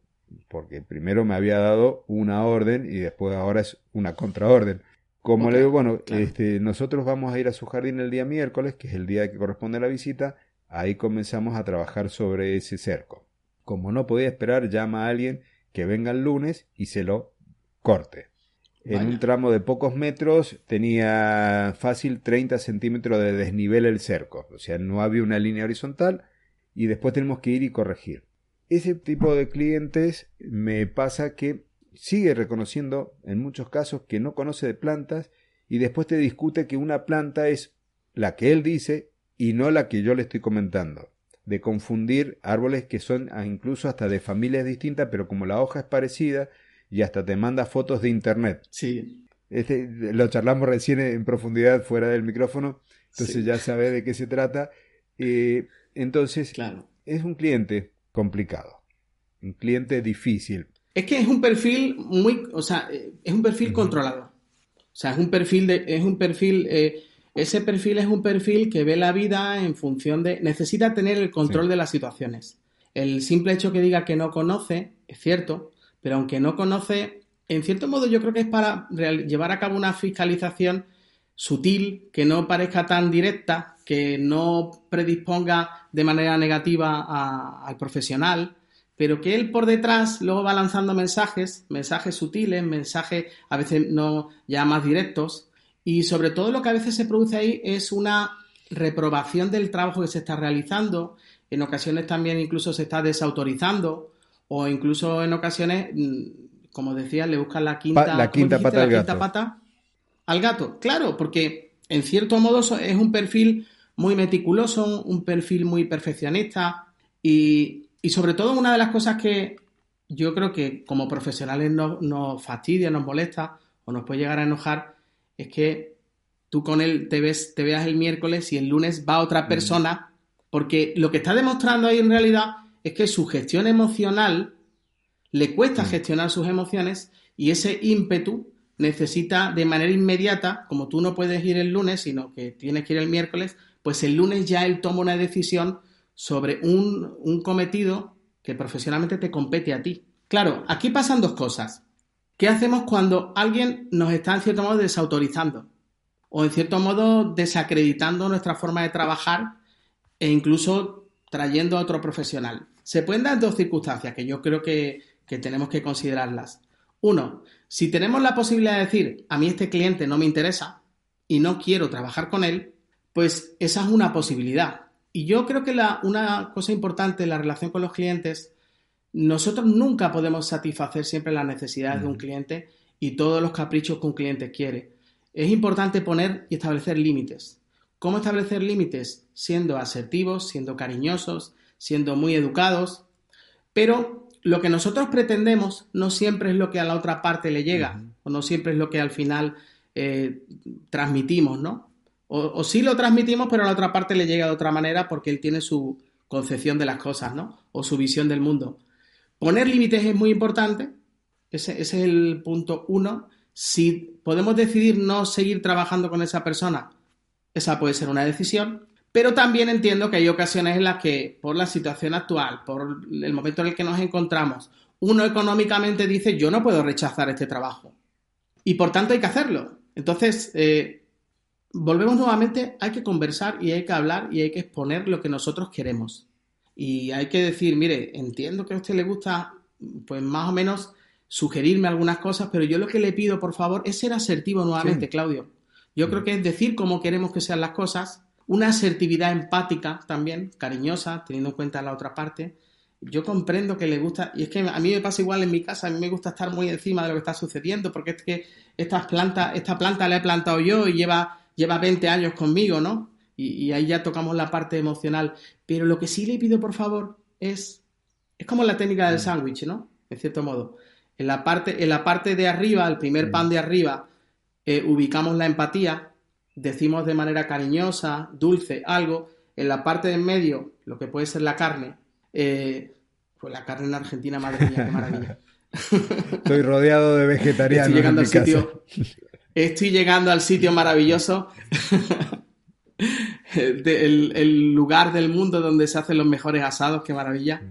porque primero me había dado una orden y después ahora es una contraorden. Como le digo, bueno, este, nosotros vamos a ir a su jardín el día miércoles, que es el día que corresponde a la visita, ahí comenzamos a trabajar sobre ese cerco. Como no podía esperar, llama a alguien que venga el lunes y se lo corte. En un tramo de pocos metros tenía fácil 30 centímetros de desnivel el cerco, o sea, no había una línea horizontal y después tenemos que ir y corregir ese tipo de clientes me pasa que sigue reconociendo en muchos casos que no conoce de plantas y después te discute que una planta es la que él dice y no la que yo le estoy comentando. De confundir árboles que son incluso hasta de familias distintas, pero como la hoja es parecida y hasta te manda fotos de internet. Sí. Este, lo charlamos recién en profundidad fuera del micrófono, entonces ya sabe de qué se trata. Eh, entonces, claro. es un cliente complicado. Un cliente difícil. Es que es un perfil muy, o sea, es un perfil controlado. O sea, es un perfil de, es un perfil, eh, ese perfil es un perfil que ve la vida en función de, necesita tener el control de las situaciones. El simple hecho que diga que no conoce, es cierto, pero aunque no conoce, en cierto modo yo creo que es para llevar a cabo una fiscalización sutil, que no parezca tan directa, que no predisponga de manera negativa al profesional, pero que él por detrás luego va lanzando mensajes, mensajes sutiles, mensajes a veces no ya más directos, y sobre todo lo que a veces se produce ahí es una reprobación del trabajo que se está realizando, en ocasiones también incluso se está desautorizando, o incluso en ocasiones, mm, como decía, le buscan la quinta, la quinta pata al gato. Claro, porque en cierto modo es un perfil muy meticuloso, un perfil muy perfeccionista. Y, sobre todo una de las cosas que yo creo que como profesionales nos, fastidia, nos molesta o nos puede llegar a enojar es que tú con él te, ves, te veas el miércoles y el lunes va otra mm. persona, porque lo que está demostrando ahí en realidad es que su gestión emocional le cuesta mm. gestionar sus emociones y ese ímpetu necesita de manera inmediata, como tú no puedes ir el lunes, sino que tienes que ir el miércoles, pues el lunes ya él toma una decisión sobre un, cometido que profesionalmente te compete a ti. Claro, aquí pasan dos cosas. ¿Qué hacemos cuando alguien nos está en cierto modo desautorizando? O en cierto modo desacreditando nuestra forma de trabajar e incluso trayendo a otro profesional. Se pueden dar dos circunstancias que yo creo que, que tenemos que considerarlas. Uno, si tenemos la posibilidad de decir, a mí este cliente no me interesa y no quiero trabajar con él, pues esa es una posibilidad. Y yo creo que la, una cosa importante en la relación con los clientes, nosotros nunca podemos satisfacer siempre las necesidades de un cliente y todos los caprichos que un cliente quiere. Es importante poner y establecer límites. ¿Cómo establecer límites? Siendo asertivos, siendo cariñosos, siendo muy educados, pero lo que nosotros pretendemos no siempre es lo que a la otra parte le llega, o no siempre es lo que al final eh, transmitimos, ¿no? O, sí lo transmitimos, pero a la otra parte le llega de otra manera porque él tiene su concepción de las cosas, ¿no? O su visión del mundo. Poner límites es muy importante, ese, es el punto uno. Si podemos decidir no seguir trabajando con esa persona, esa puede ser una decisión. Pero también entiendo que hay ocasiones en las que, por la situación actual, por el momento en el que nos encontramos, uno económicamente dice, yo no puedo rechazar este trabajo. Y por tanto hay que hacerlo. Entonces, eh, volvemos nuevamente, hay que conversar y hay que hablar y hay que exponer lo que nosotros queremos. Y hay que decir, mire, entiendo que a usted le gusta, pues más o menos sugerirme algunas cosas, pero yo lo que le pido, por favor, es ser asertivo nuevamente, Claudio. Yo creo que es decir cómo queremos que sean las cosas una asertividad empática también, cariñosa, teniendo en cuenta la otra parte, yo comprendo que le gusta, y es que a mí me pasa igual en mi casa, a mí me gusta estar muy encima de lo que está sucediendo, porque es que estas plantas, esta planta la he plantado yo y lleva, lleva 20 años conmigo, ¿no? Y, ahí ya tocamos la parte emocional. Pero lo que sí le pido, por favor, es, es como la técnica del mm. sándwich, ¿no? En cierto modo. En la parte, en la parte de arriba, el primer pan mm. de arriba, eh, ubicamos la empatía, decimos de manera cariñosa, dulce, algo. En la parte de en medio, lo que puede ser la carne, eh, pues la carne en Argentina, madre mía, qué maravilla. Estoy rodeado de vegetarianos. Estoy llegando, al, sitio, estoy llegando al sitio maravilloso. el, lugar del mundo donde se hacen los mejores asados, qué maravilla.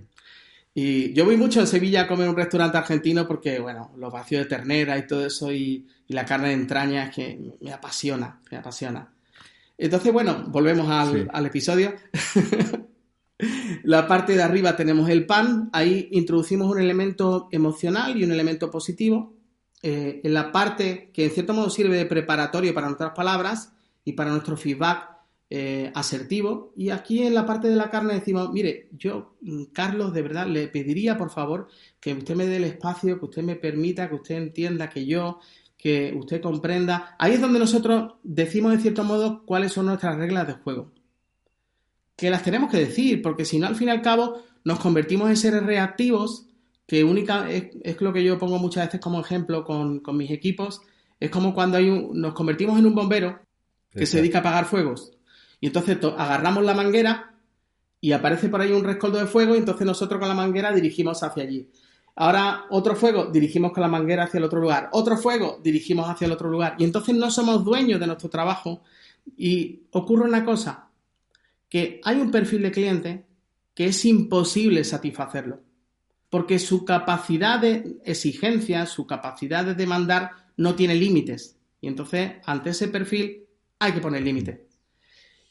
Y yo voy mucho en Sevilla a comer un restaurante argentino porque, bueno, los vacíos de ternera y todo eso y, la carne de entraña es que me apasiona, me apasiona. Entonces, bueno, volvemos al, al episodio. La parte de arriba tenemos el pan, ahí introducimos un elemento emocional y un elemento positivo. Eh, en la parte que en cierto modo sirve de preparatorio para nuestras palabras y para nuestro feedback eh, asertivo. Y aquí en la parte de la carne decimos, mire, yo, mm, Carlos, de verdad, le pediría por favor que usted me dé el espacio, que usted me permita, que usted entienda que yo, que usted comprenda. Ahí es donde nosotros decimos en cierto modo cuáles son nuestras reglas de juego que las tenemos que decir, porque si no, al fin y al cabo, nos convertimos en seres reactivos, que única, es, lo que yo pongo muchas veces como ejemplo con, mis equipos, es como cuando hay nos convertimos en un bombero que se dedica a apagar fuegos. Y entonces agarramos la manguera y aparece por ahí un rescoldo de fuego y entonces nosotros con la manguera dirigimos hacia allí. Ahora otro fuego, dirigimos con la manguera hacia el otro lugar. Otro fuego, dirigimos hacia el otro lugar. Y entonces no somos dueños de nuestro trabajo. Y ocurre una cosa, que hay un perfil de cliente que es imposible satisfacerlo, porque su capacidad de exigencia, su capacidad de demandar no tiene límites. Y entonces, ante ese perfil, hay que poner límites.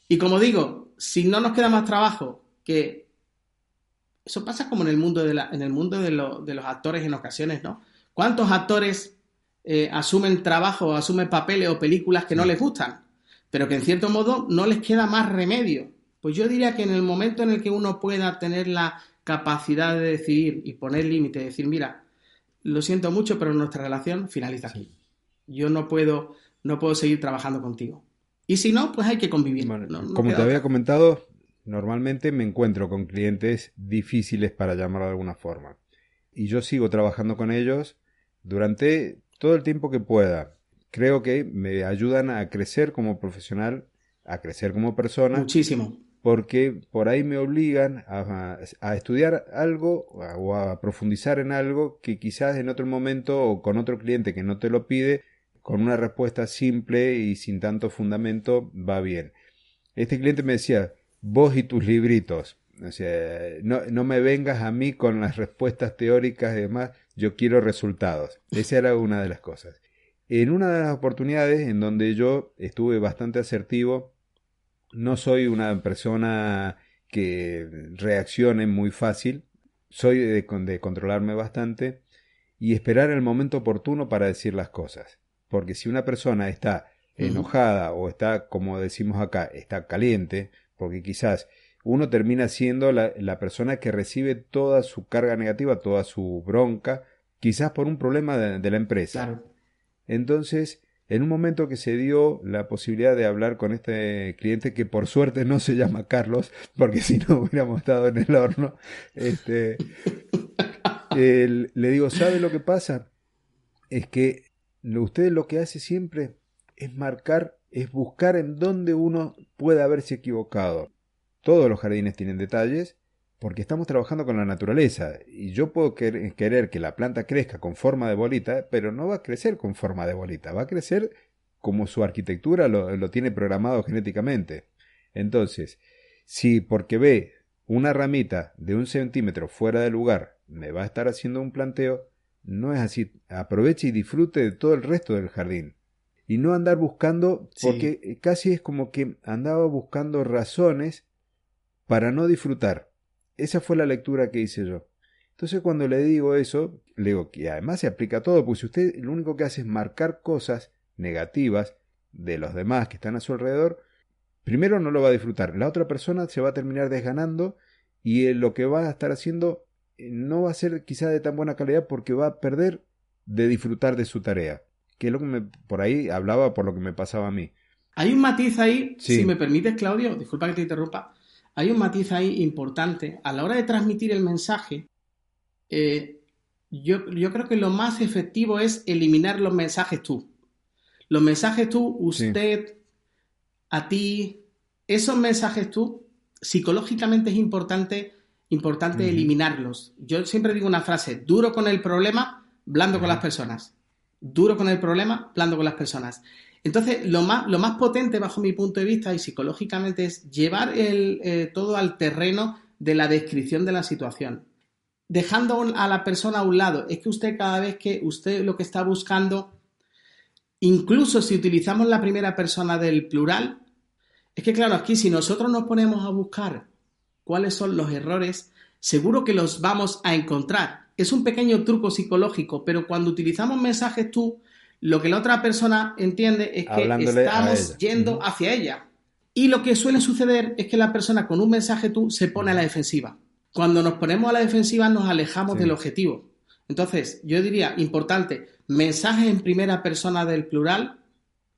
Y como digo, si no nos queda más trabajo que... Eso pasa como en el mundo de, en el mundo de, los actores en ocasiones, ¿no? ¿Cuántos actores eh, asumen trabajo, asumen papeles o películas que no les gustan? Pero que en cierto modo no les queda más remedio pues yo diría que en el momento en el que uno pueda tener la capacidad de decidir y poner límite, decir, mira, lo siento mucho, pero nuestra relación finaliza aquí. Yo no puedo, no puedo seguir trabajando contigo. Y si no, pues hay que convivir. como te había comentado, normalmente me encuentro con clientes difíciles para llamarlo de alguna forma. Y yo sigo trabajando con ellos durante todo el tiempo que pueda. Creo que me ayudan a crecer como profesional, a crecer como persona. Muchísimo porque por ahí me obligan a, estudiar algo o a profundizar en algo que quizás en otro momento o con otro cliente que no te lo pide, con una respuesta simple y sin tanto fundamento va bien. Este cliente me decía, vos y tus libritos, o sea, no, me vengas a mí con las respuestas teóricas y demás, yo quiero resultados. Esa era una de las cosas. En una de las oportunidades en donde yo estuve bastante asertivo, no soy una persona que reaccione muy fácil, soy de, controlarme bastante y esperar el momento oportuno para decir las cosas. Porque si una persona está enojada o está, como decimos acá, está caliente, porque quizás uno termina siendo la, la, persona que recibe toda su carga negativa, toda su bronca, quizás por un problema de, de la empresa. Entonces, en un momento que se dio la posibilidad de hablar con este cliente, que por suerte no se llama Carlos, porque si no hubiéramos estado en el horno, este, le digo, ¿sabe lo que pasa? Es que usted lo que hace siempre es marcar, es buscar en dónde uno puede haberse equivocado. Todos los jardines tienen detalles, porque estamos trabajando con la naturaleza y yo puedo querer que la planta crezca con forma de bolita, pero no va a crecer con forma de bolita, va a crecer como su arquitectura lo, tiene programado genéticamente. Entonces, si porque ve una ramita de un centímetro fuera de lugar me va a estar haciendo un planteo, no es así. Aproveche y disfrute de todo el resto del jardín. Y no andar buscando, porque casi es como que andaba buscando razones para no disfrutar. Esa fue la lectura que hice yo. Entonces cuando le digo eso, le digo que además se aplica a todo, pues si usted lo único que hace es marcar cosas negativas de los demás que están a su alrededor, primero no lo va a disfrutar, la otra persona se va a terminar desganando y lo que va a estar haciendo eh, no va a ser quizá de tan buena calidad porque va a perder de disfrutar de su tarea. Que es lo que me, por ahí hablaba por lo que me pasaba a mí. Hay un matiz ahí, si me permites, Claudio, disculpa que te interrumpa, hay un matiz ahí importante. A la hora de transmitir el mensaje, eh, yo, yo, creo que lo más efectivo es eliminar los mensajes tú. Los mensajes tú, usted, a ti, esos mensajes tú, psicológicamente es importante, importante eliminarlos. Yo siempre digo una frase, duro con el problema, blando con las personas. Duro con el problema, blando con las personas. Entonces, lo más, lo más potente bajo mi punto de vista y psicológicamente es llevar el, eh, todo al terreno de la descripción de la situación. Dejando a la persona a un lado. Es que usted cada vez que usted lo que está buscando, incluso si utilizamos la primera persona del plural, es que claro, aquí si nosotros nos ponemos a buscar cuáles son los errores, seguro que los vamos a encontrar. Es un pequeño truco psicológico, pero cuando utilizamos mensajes tú, lo que la otra persona entiende es que estamos yendo hacia ella. Y lo que suele suceder es que la persona con un mensaje tú se pone a la defensiva. Cuando nos ponemos a la defensiva nos alejamos del objetivo. Entonces, yo diría, importante, mensaje en primera persona del plural,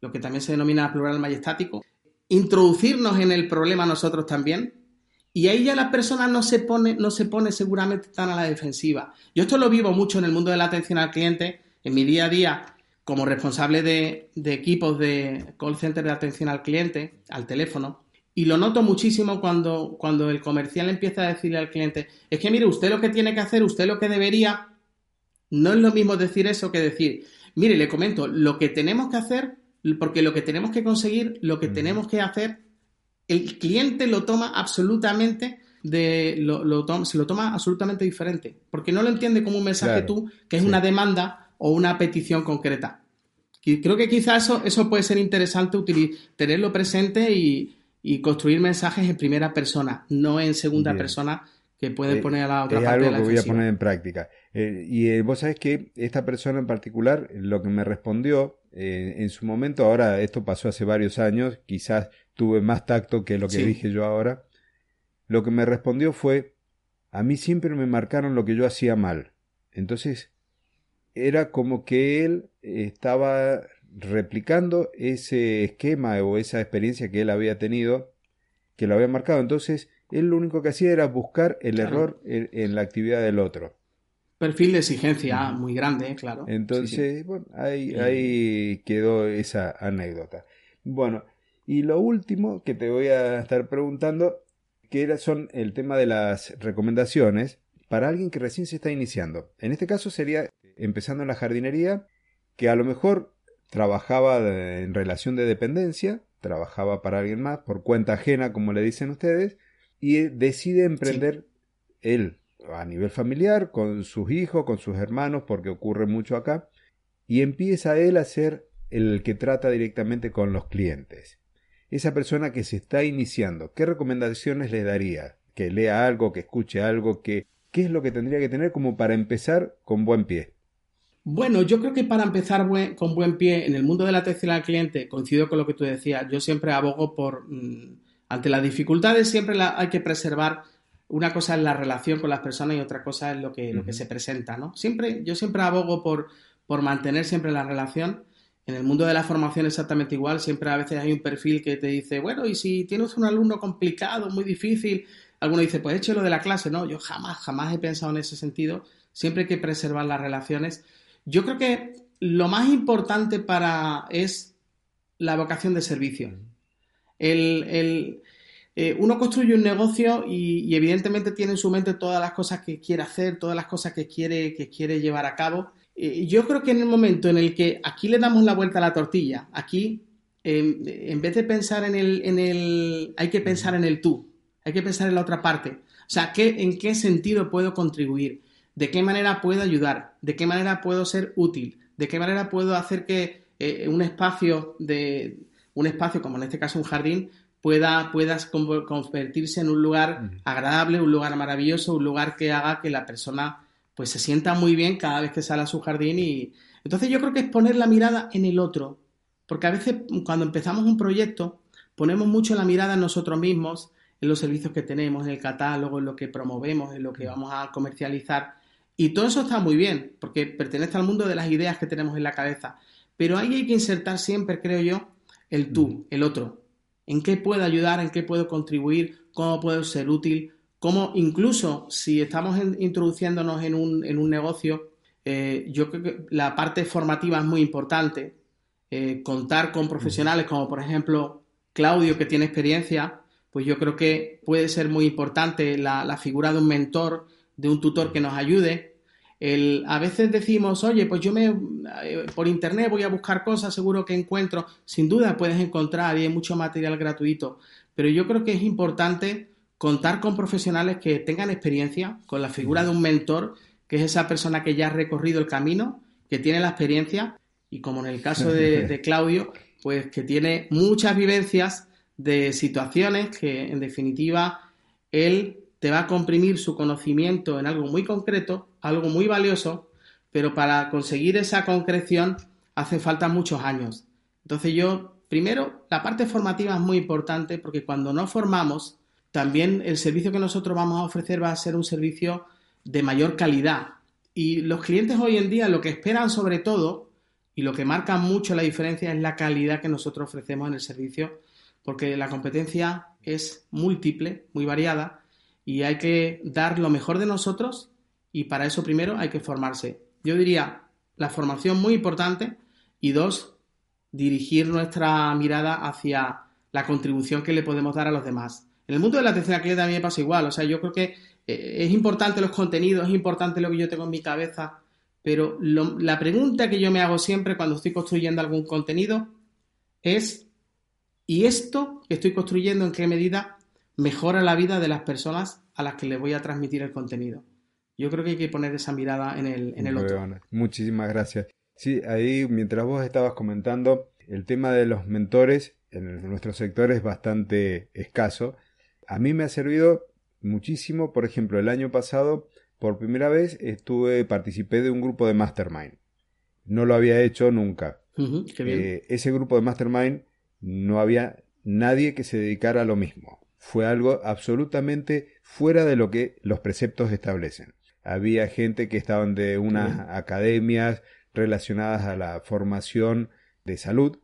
lo que también se denomina plural majestático, introducirnos en el problema nosotros también, y ahí ya la persona no se pone, no se pone seguramente tan a la defensiva. Yo esto lo vivo mucho en el mundo de la atención al cliente, en mi día a día, como responsable de, equipos de call center de atención al cliente, al teléfono, y lo noto muchísimo cuando, cuando el comercial empieza a decirle al cliente, es que mire, usted lo que tiene que hacer, usted lo que debería, no es lo mismo decir eso que decir, mire, le comento, lo que tenemos que hacer, porque lo que tenemos que conseguir, lo que tenemos que hacer, el cliente lo toma absolutamente de, lo, se lo toma absolutamente diferente, porque no lo entiende como un mensaje tú, que es una demanda o una petición concreta. Creo que quizás eso, eso puede ser interesante tenerlo presente y, construir mensajes en primera persona, no en segunda persona que puede eh, poner a la otra es algo que voy a poner en práctica. Eh, y eh, vos sabés que esta persona en particular, lo que me respondió en su momento, ahora esto pasó hace varios años, quizás tuve más tacto que lo que dije yo ahora, lo que me respondió fue, a mí siempre me marcaron lo que yo hacía mal. Entonces, era como que él estaba replicando ese esquema o esa experiencia que él había tenido, que lo había marcado. Entonces, él lo único que hacía era buscar el error en, la actividad del otro. Perfil de exigencia muy grande, claro. Entonces, bueno, ahí, ahí quedó esa anécdota. Bueno, y lo último que te voy a estar preguntando, que son el tema de las recomendaciones para alguien que recién se está iniciando. En este caso sería empezando en la jardinería, que a lo mejor trabajaba en relación de dependencia, trabajaba para alguien más, por cuenta ajena, como le dicen ustedes, y decide emprender él a nivel familiar, con sus hijos, con sus hermanos, porque ocurre mucho acá, y empieza él a ser el que trata directamente con los clientes. Esa persona que se está iniciando, ¿qué recomendaciones le daría? Que lea algo, que escuche algo, que ¿qué es lo que tendría que tener como para empezar con buen pie? Bueno, yo creo que para empezar con buen pie en el mundo de la atención al cliente, coincido con lo que tú decías, yo siempre abogo por, mm, ante las dificultades, siempre hay que preservar, una cosa es la relación con las personas y otra cosa es lo que, lo que se presenta, ¿no? Siempre, yo siempre abogo por, por mantener siempre la relación. En el mundo de la formación exactamente igual, siempre a veces hay un perfil que te dice, bueno, y si tienes un alumno complicado, muy difícil, alguno dice, pues échelo de la clase, no, yo jamás, jamás he pensado en ese sentido, siempre hay que preservar las relaciones yo creo que lo más importante para es la vocación de servicio. El, eh, uno construye un negocio y, evidentemente tiene en su mente todas las cosas que quiere hacer, todas las cosas que quiere, que quiere llevar a cabo. Eh, yo creo que en el momento en el que aquí le damos la vuelta a la tortilla, aquí, en vez de pensar en el, en el, hay que pensar en el tú, hay que pensar en la otra parte. O sea, ¿qué, ¿en qué sentido puedo contribuir? de qué manera puedo ayudar, de qué manera puedo ser útil, de qué manera puedo hacer que eh, un espacio de un espacio como en este caso un jardín pueda puedas convertirse en un lugar agradable, un lugar maravilloso, un lugar que haga que la persona pues se sienta muy bien cada vez que sale a su jardín y entonces yo creo que es poner la mirada en el otro, porque a veces cuando empezamos un proyecto ponemos mucho la mirada en nosotros mismos, en los servicios que tenemos, en el catálogo, en lo que promovemos, en lo que vamos a comercializar. Y todo eso está muy bien, porque pertenece al mundo de las ideas que tenemos en la cabeza. Pero ahí hay que insertar siempre, creo yo, el tú, el otro. ¿En qué puedo ayudar? ¿En qué puedo contribuir? ¿Cómo puedo ser útil? ¿Cómo incluso si estamos introduciéndonos en un, en un negocio, eh, yo creo que la parte formativa es muy importante. Eh, contar con profesionales como por ejemplo Claudio, que tiene experiencia, pues yo creo que puede ser muy importante la, figura de un mentor, de un tutor que nos ayude. El, a veces decimos, oye, pues yo me eh, por internet voy a buscar cosas, seguro que encuentro. Sin duda puedes encontrar y hay mucho material gratuito. Pero yo creo que es importante contar con profesionales que tengan experiencia, con la figura de un mentor, que es esa persona que ya ha recorrido el camino, que tiene la experiencia, y como en el caso de, de Claudio, pues que tiene muchas vivencias de situaciones que en definitiva él te va a comprimir su conocimiento en algo muy concreto, algo muy valioso, pero para conseguir esa concreción hace falta muchos años. Entonces yo, primero, la parte formativa es muy importante porque cuando no formamos, también el servicio que nosotros vamos a ofrecer va a ser un servicio de mayor calidad. Y los clientes hoy en día lo que esperan sobre todo y lo que marca mucho la diferencia es la calidad que nosotros ofrecemos en el servicio, porque la competencia es múltiple, muy variada, y hay que dar lo mejor de nosotros y para eso primero hay que formarse. Yo diría la formación muy importante y dos, dirigir nuestra mirada hacia la contribución que le podemos dar a los demás. En el mundo de la atención cliente a mí me pasa igual, o sea, yo creo que eh, es importante los contenidos, es importante lo que yo tengo en mi cabeza, pero la pregunta que yo me hago siempre cuando estoy construyendo algún contenido es, ¿y esto que estoy construyendo en qué medida mejora la vida de las personas a las que les voy a transmitir el contenido? Yo creo que hay que poner esa mirada en el, en el otro. Muchísimas gracias. Sí, ahí mientras vos estabas comentando, el tema de los mentores en nuestro sector es bastante escaso. A mí me ha servido muchísimo, por ejemplo, el año pasado por primera vez estuve, participé de un grupo de Mastermind. No lo había hecho nunca. Eh, ese grupo de Mastermind no había nadie que se dedicara a lo mismo. Fue algo absolutamente fuera de lo que los preceptos establecen. Había gente que estaban de unas academias relacionadas a la formación de salud,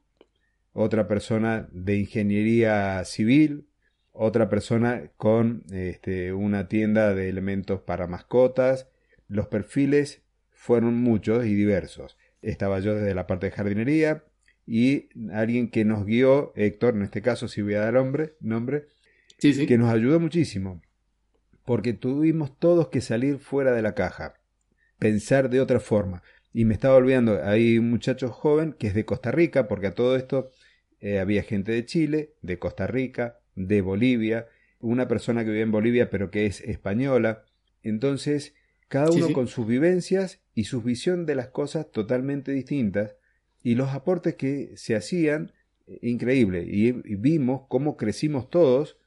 otra persona de ingeniería civil, otra persona con este, una tienda de elementos para mascotas. Los perfiles fueron muchos y diversos. Estaba yo desde la parte de jardinería y alguien que nos guió, Héctor, en este caso si voy a dar nombre, nombre que nos ayudó muchísimo. Porque tuvimos todos que salir fuera de la caja, pensar de otra forma. Y me estaba olvidando, hay un muchacho joven que es de Costa Rica, porque a todo esto eh, había gente de Chile, de Costa Rica, de Bolivia, una persona que vive en Bolivia pero que es española. Entonces, cada uno con sus vivencias y su visión de las cosas totalmente distintas y los aportes que se hacían eh, increíble y, vimos cómo crecimos todos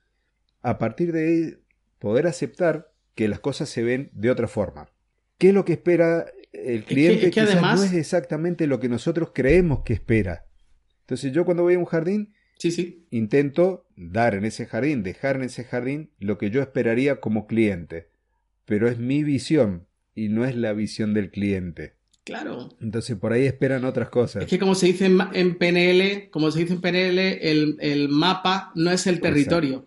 a partir de poder aceptar que las cosas se ven de otra forma. ¿Qué es lo que espera el cliente? que, además... no es exactamente lo que nosotros creemos que espera. Entonces yo cuando voy a un jardín Sí, sí. Intento dar en ese jardín, dejar en ese jardín lo que yo esperaría como cliente. Pero es mi visión y no es la visión del cliente. Claro. Entonces por ahí esperan otras cosas. Es que como se dice en PNL, como se dice en PNL, el, mapa no es el territorio.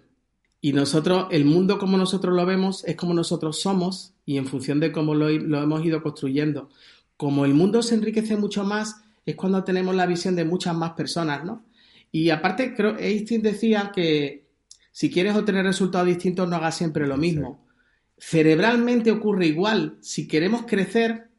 Y nosotros, el mundo como nosotros lo vemos, es como nosotros somos y en función de cómo lo, lo hemos ido construyendo. Como el mundo se enriquece mucho más, es cuando tenemos la visión de muchas más personas, ¿no? Y aparte, creo, Einstein decía que si quieres obtener resultados distintos, no hagas siempre lo mismo. Cerebralmente ocurre igual. Si queremos crecer,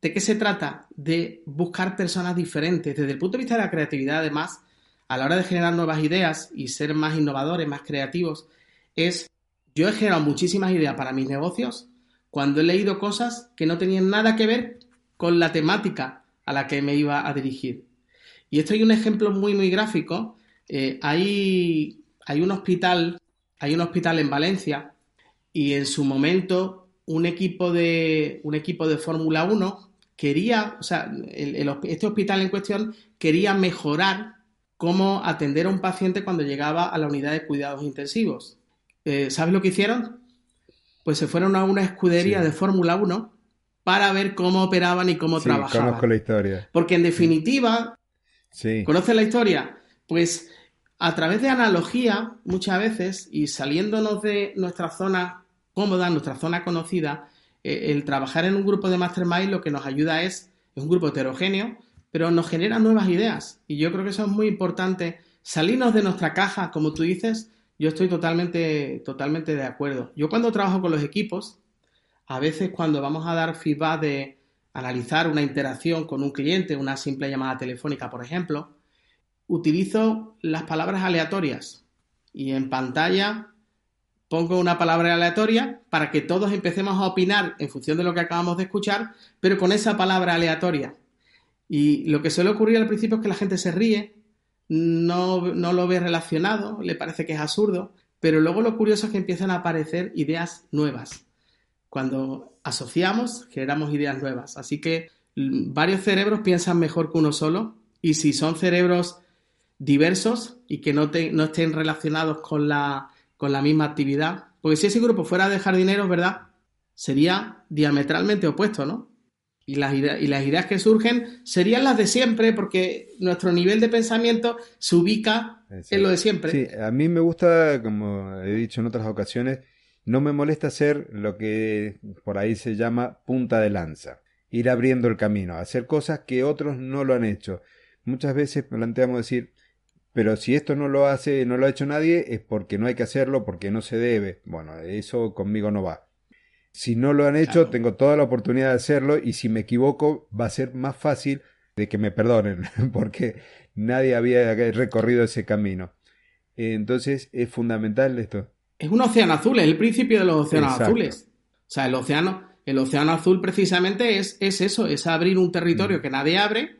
¿de qué se trata? De buscar personas diferentes. Desde el punto de vista de la creatividad, además, a la hora de generar nuevas ideas y ser más innovadores, más creativos, es, yo he generado muchísimas ideas para mis negocios cuando he leído cosas que no tenían nada que ver con la temática a la que me iba a dirigir. Y esto hay un ejemplo muy, muy gráfico. Eh, hay, hay, un hospital, hay un hospital en Valencia y en su momento un equipo de, un equipo de Fórmula 1 quería, o sea, este hospital en cuestión quería mejorar cómo atender a un paciente cuando llegaba a la unidad de cuidados intensivos. eh, ¿sabes lo que hicieron? Pues se fueron a una escudería de Fórmula 1 para ver cómo operaban y cómo sí, trabajaban. Conozco la historia. Porque en definitiva, sí. ¿conoces la historia? Pues a través de analogía, muchas veces, y saliéndonos de nuestra zona cómoda, nuestra zona conocida, eh, el trabajar en un grupo de mastermind lo que nos ayuda es, es un grupo heterogéneo, pero nos genera nuevas ideas. Y yo creo que eso es muy importante. Salirnos de nuestra caja, como tú dices, yo estoy totalmente, totalmente de acuerdo. Yo cuando trabajo con los equipos, a veces cuando vamos a dar feedback de analizar una interacción con un cliente, una simple llamada telefónica, por ejemplo, utilizo las palabras aleatorias y en pantalla pongo una palabra aleatoria para que todos empecemos a opinar en función de lo que acabamos de escuchar, pero con esa palabra aleatoria. Y lo que suele ocurrir al principio es que la gente se ríe, no, no lo ve relacionado, le parece que es absurdo, pero luego lo curioso es que empiezan a aparecer ideas nuevas. Cuando asociamos, generamos ideas nuevas. Así que mm, varios cerebros piensan mejor que uno solo y si son cerebros diversos y que no, te, no estén relacionados con la, con la misma actividad, porque si ese grupo fuera de jardineros, ¿verdad? Sería diametralmente opuesto, ¿no? Y las, ideas, y las ideas que surgen serían las de siempre, porque nuestro nivel de pensamiento se ubica sí. en lo de siempre. Sí, a mí me gusta, como he dicho en otras ocasiones, no me molesta hacer lo que por ahí se llama punta de lanza, ir abriendo el camino, hacer cosas que otros no lo han hecho. Muchas veces planteamos decir, pero si esto no lo hace, no lo ha hecho nadie, es porque no hay que hacerlo, porque no se debe. Bueno, eso conmigo no va. Si no lo han hecho, claro. tengo toda la oportunidad de hacerlo y si me equivoco va a ser más fácil de que me perdonen, porque nadie había recorrido ese camino. Entonces es fundamental esto. Es un océano azul, es el principio de los océanos Exacto. azules. O sea, el océano, el océano azul precisamente es, es eso, es abrir un territorio mm. que nadie abre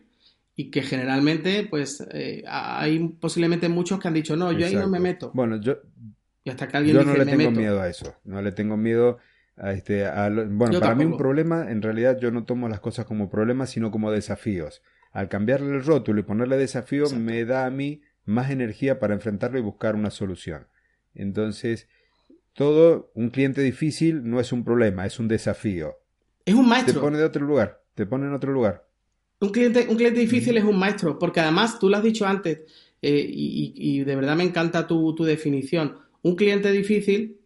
y que generalmente, pues, eh, hay posiblemente muchos que han dicho, no, yo Exacto. ahí no me meto. Bueno, yo, y hasta que alguien yo dice, no le me tengo meto. miedo a eso, no le tengo miedo a este, a lo, bueno, Yo para mí un problema, en realidad yo no tomo las cosas como problemas, sino como desafíos. Al cambiarle el rótulo y ponerle desafío, Exacto. me da a mí más energía para enfrentarlo y buscar una solución. Entonces, todo, un cliente difícil no es un problema, es un desafío. Es un Te maestro. pone de otro lugar, te pone en otro lugar. Un cliente, un cliente difícil es un maestro, porque además tú lo has dicho antes, eh, y, y- y de verdad me encanta tu, tu definición. Un cliente difícil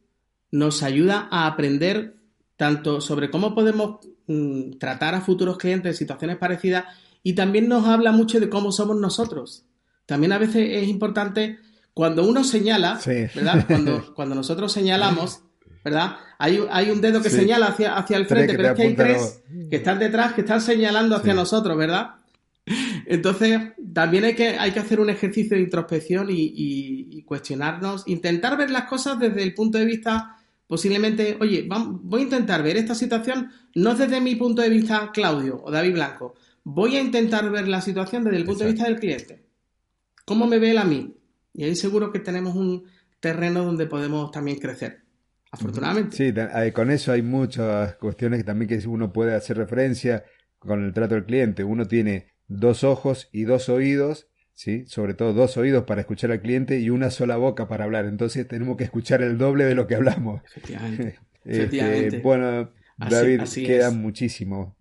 nos ayuda a aprender tanto sobre cómo podemos mm, tratar a futuros clientes en situaciones parecidas y también nos habla mucho de cómo somos nosotros. También a veces es importante cuando uno señala, Sí. ¿verdad? Cuando, cuando nosotros señalamos, ¿verdad? Hay, hay un dedo que Sí. señala hacia, hacia el frente, pero es que hay tres que están detrás, que están señalando hacia Sí. nosotros, ¿verdad? Entonces, también hay que, hay que hacer un ejercicio de introspección y, y- y cuestionarnos, intentar ver las cosas desde el punto de vista, posiblemente, oye, vam- voy a intentar ver esta situación no desde mi punto de vista Claudio o David Blanco, voy a intentar ver la situación desde el punto de vista del cliente. ¿Cómo me ve él a mí? Y ahí seguro que tenemos un terreno donde podemos también crecer, afortunadamente. Sí, con eso hay muchas cuestiones que también que uno puede hacer referencia con el trato del cliente. Uno tiene dos ojos y dos oídos, ¿sí? Sobre todo dos oídos para escuchar al cliente y una sola boca para hablar. Entonces tenemos que escuchar el doble de lo que hablamos. Efectivamente. Este, Efectivamente. bueno, Así- David, así queda es. muchísimo.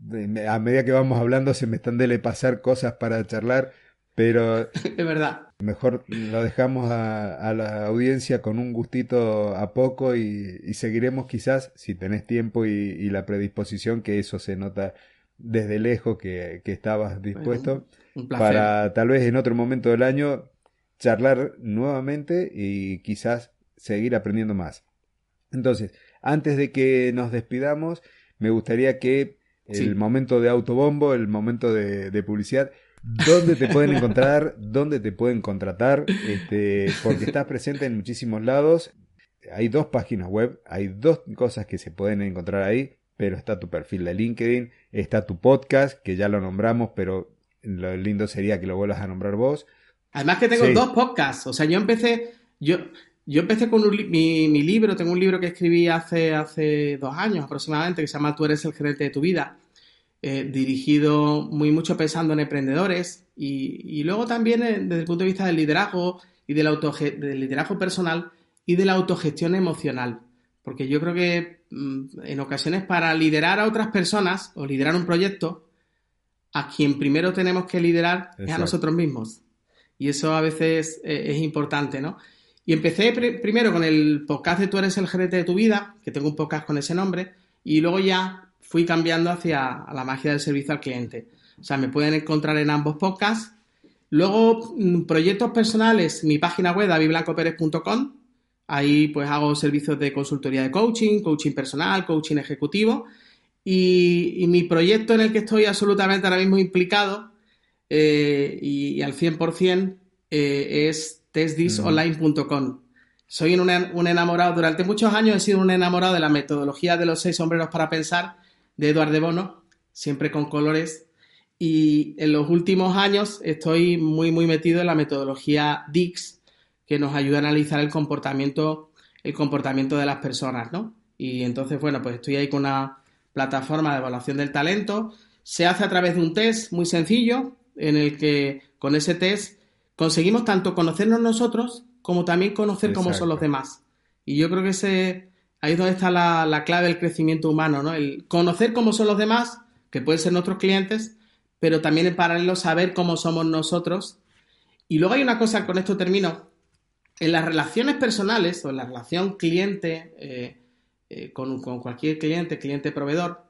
A medida que vamos hablando se me están dele pasar cosas para charlar, pero Es verdad. mejor lo dejamos a, a la audiencia con un gustito a poco y, y seguiremos quizás, si tenés tiempo y, y la predisposición, que eso se nota desde lejos que, que estabas dispuesto, para tal vez en otro momento del año charlar nuevamente y quizás seguir aprendiendo más. Entonces, antes de que nos despidamos, me gustaría que el Sí. momento de autobombo, el momento de, de publicidad, ¿dónde te pueden encontrar? ¿Dónde te pueden contratar? Este, porque estás presente en muchísimos lados. Hay dos páginas web, hay dos cosas que se pueden encontrar ahí, pero está tu perfil de LinkedIn, está tu podcast, que ya lo nombramos, pero lo lindo sería que lo vuelvas a nombrar vos. Además que tengo Sí. dos podcasts. O sea, yo empecé, yo, yo empecé con un mi, mi libro, tengo un libro que escribí hace, hace dos años aproximadamente, que se llama Tú eres el gerente de tu vida, eh, dirigido muy mucho pensando en emprendedores y, y luego también eh, desde el punto de vista del liderazgo y del, del liderazgo personal, y de la autogestión emocional. Porque yo creo que mm, en ocasiones para liderar a otras personas o liderar un proyecto, a quien primero tenemos que liderar es a nosotros mismos. Y eso a veces eh, es importante, ¿no? Y empecé primero con el podcast de Tú eres el gerente de tu vida, que tengo un podcast con ese nombre, y luego ya fui cambiando hacia la magia del servicio al cliente. O sea, me pueden encontrar en ambos podcasts. Luego, mm, proyectos personales, mi página web, davidblancoperez.com. Ahí pues hago servicios de consultoría de coaching, coaching personal, coaching ejecutivo. Y, mi proyecto en el que estoy absolutamente ahora mismo implicado eh, y, al 100% eh, es testdisonline.com. Soy un, un, enamorado, durante muchos años he sido un enamorado de la metodología de los seis sombreros para pensar de Eduardo de Bono, siempre con colores. Y en los últimos años estoy muy, muy metido en la metodología DIX, que nos ayuda a analizar el comportamiento, el comportamiento de las personas, ¿no? Y entonces, bueno, pues estoy ahí con una plataforma de evaluación del talento. Se hace a través de un test muy sencillo, en el que con ese test conseguimos tanto conocernos nosotros como también conocer cómo son los demás. Y yo creo que ese, ahí es donde está la, clave del crecimiento humano, ¿no? El conocer cómo son los demás, que pueden ser nuestros clientes, pero también en paralelo saber cómo somos nosotros. Y luego hay una cosa, con esto termino, en las relaciones personales o en la relación cliente eh, eh, con, cualquier cliente, cliente-proveedor,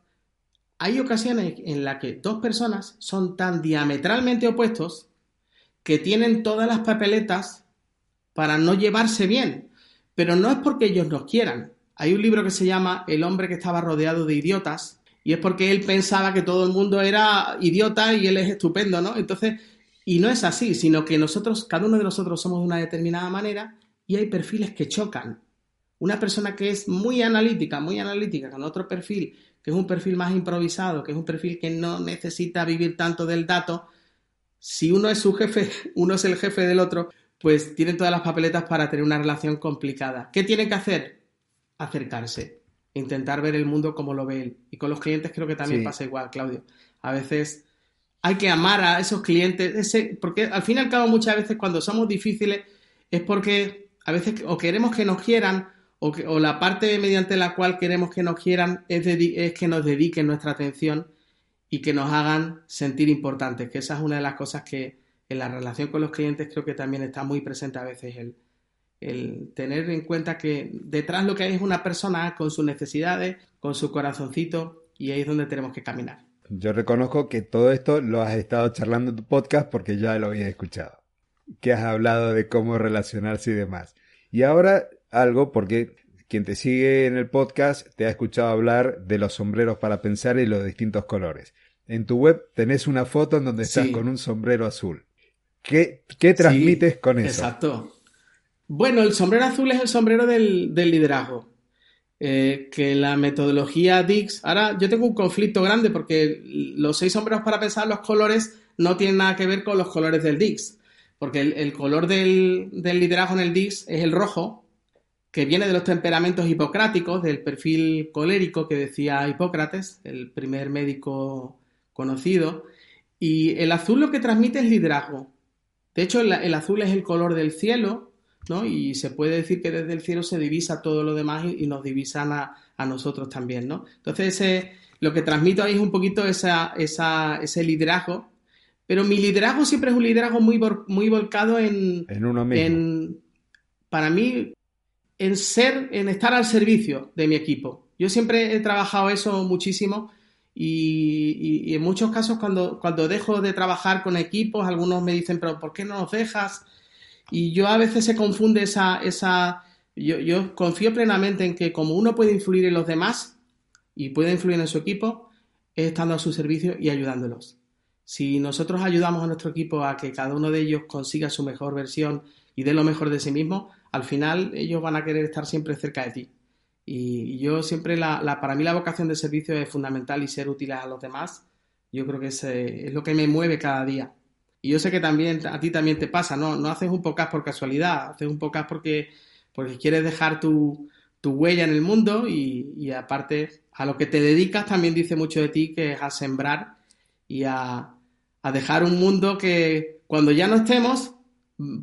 hay ocasiones en las que dos personas son tan diametralmente opuestos que tienen todas las papeletas para no llevarse bien, pero no es porque ellos nos quieran. Hay un libro que se llama El hombre que estaba rodeado de idiotas y es porque él pensaba que todo el mundo era idiota y él es estupendo, ¿no? Entonces, y no es así, sino que nosotros, cada uno de nosotros somos de una determinada manera y hay perfiles que chocan. Una persona que es muy analítica, muy analítica, con otro perfil, que es un perfil más improvisado, que es un perfil que no necesita vivir tanto del dato, si uno es su jefe, uno es el jefe del otro, pues tienen todas las papeletas para tener una relación complicada. ¿Qué tiene que hacer? Acercarse, intentar ver el mundo como lo ve él. Y con los clientes creo que también pasa igual, Claudio. A veces hay que amar a esos clientes, ese, porque al fin y al cabo muchas veces cuando somos difíciles es porque a veces o queremos que nos quieran o, o la parte mediante la cual queremos que nos quieran es, es que nos dediquen nuestra atención y que nos hagan sentir importantes, que esa es una de las cosas que en la relación con los clientes creo que también está muy presente a veces el, el tener en cuenta que detrás lo que hay es una persona con sus necesidades, con su corazoncito y ahí es donde tenemos que caminar. Yo reconozco que todo esto lo has estado charlando en tu podcast porque ya lo había escuchado, que has hablado de cómo relacionarse y demás. Y ahora algo porque quien te sigue en el podcast te ha escuchado hablar de los sombreros para pensar y los distintos colores. En tu web tenés una foto en donde estás con un sombrero azul. ¿Qué, qué transmites con eso? Exacto. Bueno, el sombrero azul es el sombrero del, liderazgo. Eh, que la metodología Dix. Ahora yo tengo un conflicto grande porque los seis sombreros para pensar los colores no tienen nada que ver con los colores del Dix. Porque el, color del, del, liderazgo en el Dix es el rojo, que viene de los temperamentos hipocráticos, del perfil colérico que decía Hipócrates, el primer médico conocido. Y el azul lo que transmite es liderazgo. De hecho, el, azul es el color del cielo, ¿no? Y se puede decir que desde el cielo se divisa todo lo demás y, nos divisan a, nosotros también, ¿no? Entonces, lo que transmito ahí es un poquito esa, ese liderazgo. Pero mi liderazgo siempre es un liderazgo muy, muy volcado en, en uno mismo. para mí, en ser, en estar al servicio de mi equipo. Yo siempre he trabajado eso muchísimo y, en muchos casos cuando, cuando dejo de trabajar con equipos, algunos me dicen, pero ¿por qué no nos dejas? Y yo a veces se confunde esa... esa yo, yo confío plenamente en que como uno puede influir en los demás y puede influir en su equipo, es estando a su servicio y ayudándolos. Si nosotros ayudamos a nuestro equipo a que cada uno de ellos consiga su mejor versión y dé lo mejor de sí mismo, al final ellos van a querer estar siempre cerca de ti. Y yo siempre, la, para mí la vocación de servicio es fundamental y ser útil a los demás, yo creo que es, es, lo que me mueve cada día. Y yo sé que también a ti también te pasa, ¿no? No haces un podcast por casualidad, haces un podcast porque, porque quieres dejar tu, tu huella en el mundo y, y, aparte a lo que te dedicas también dice mucho de ti, que es a sembrar y a, a dejar un mundo que cuando ya no estemos,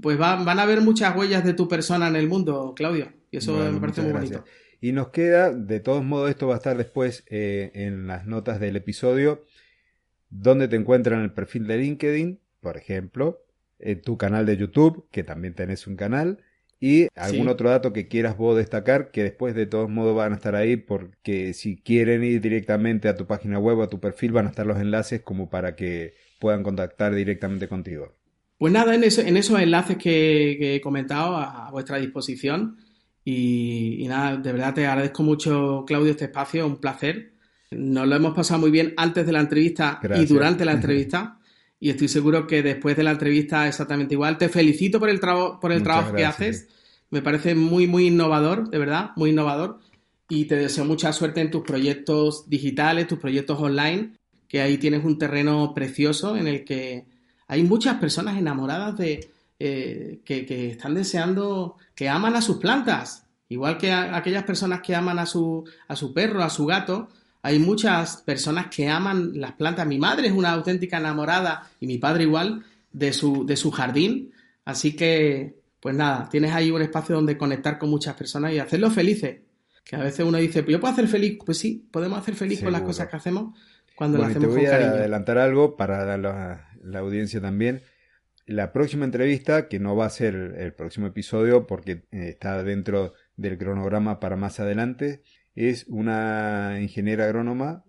pues van a haber muchas huellas de tu persona en el mundo, Claudio. Y eso me parece muy bonito. Y nos queda, de todos modos, esto va a estar después eh, en las notas del episodio, donde te encuentran el perfil de LinkedIn, por ejemplo, en tu canal de YouTube, que también tenés un canal, y algún otro dato que quieras vos destacar, que después de todos modos van a estar ahí, porque si quieren ir directamente a tu página web o a tu perfil, van a estar los enlaces como para que puedan contactar directamente contigo. Pues nada, en, en esos enlaces que, he comentado a, vuestra disposición. Y, nada, de verdad te agradezco mucho, Claudio, este espacio, un placer. Nos lo hemos pasado muy bien antes de la entrevista y durante la entrevista. Y estoy seguro que después de la entrevista exactamente igual. Te felicito por el, por el trabajo que haces. Me parece muy, muy innovador, de verdad, muy innovador. Y te deseo mucha suerte en tus proyectos digitales, tus proyectos online, que ahí tienes un terreno precioso en el que hay muchas personas enamoradas de eh, que, están deseando, que aman a sus plantas, igual que aquellas personas que aman a su, a su perro, a su gato. Hay muchas personas que aman las plantas. Mi madre es una auténtica enamorada y mi padre igual de su, de su jardín. Así que, pues nada, tienes ahí un espacio donde conectar con muchas personas y hacerlos felices. Que a veces uno dice, ¿yo puedo hacer feliz? Pues sí, podemos hacer feliz con las cosas que hacemos cuando las hacemos te voy a adelantar algo para la, la audiencia también. La próxima entrevista, que no va a ser el próximo episodio porque eh, está dentro del cronograma para más adelante, es una ingeniera agrónoma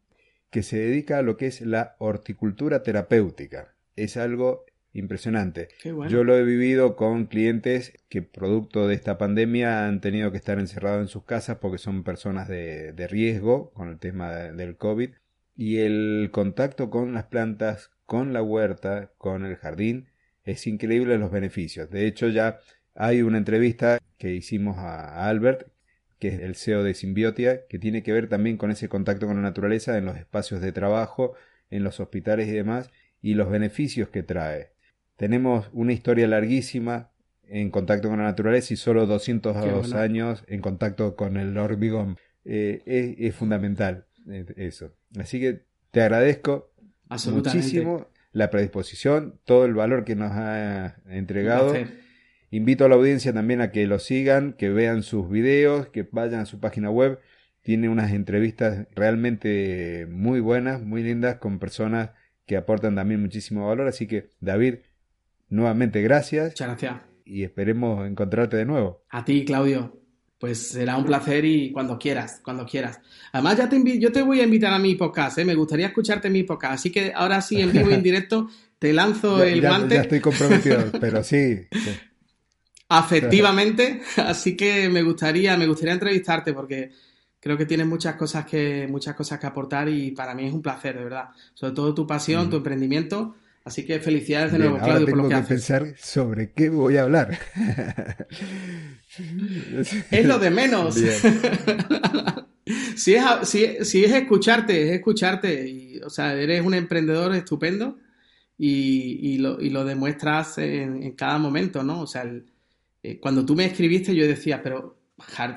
que se dedica a lo que es la horticultura terapéutica. Es algo impresionante. Yo lo he vivido con clientes que producto de esta pandemia han tenido que estar encerrados en sus casas porque son personas de, de riesgo con el tema del COVID y el contacto con las plantas, con la huerta, con el jardín, es increíble los beneficios. De hecho, ya hay una entrevista que hicimos a Albert, que es el CEO de Symbiotia, que tiene que ver también con ese contacto con la naturaleza en los espacios de trabajo, en los hospitales y demás, y los beneficios que trae. Tenemos una historia larguísima en contacto con la naturaleza y solo 202 años en contacto con el hormigón. Eh, es fundamental eso. Así que te agradezco muchísimo la predisposición, todo el valor que nos ha entregado. Invito a la audiencia también a que lo sigan, que vean sus videos, que vayan a su página web. Tiene unas entrevistas realmente muy buenas, muy lindas, con personas que aportan también muchísimo valor. Así que, David, nuevamente gracias. Muchas gracias. Y esperemos encontrarte de nuevo. A ti, Claudio pues será un placer y cuando quieras, cuando quieras. Además, ya te yo te voy a invitar a mi podcast, ¿eh? me gustaría escucharte en mi podcast, así que ahora sí, en vivo y en directo, te lanzo el guante. Ya estoy comprometido, pero sí. Afectivamente, así que me gustaría, me gustaría entrevistarte porque creo que tienes muchas cosas que, muchas cosas que aportar y para mí es un placer, de verdad. Sobre todo tu pasión, tu emprendimiento. Así que felicidades de nuevo, Claudio, por lo que, que pensar sobre qué voy a hablar. es lo de menos. si, es, si, es escucharte, es escucharte. Y, o sea, eres un emprendedor estupendo y, lo, demuestras en, cada momento, ¿no? O sea, eh, cuando tú me escribiste yo decía, pero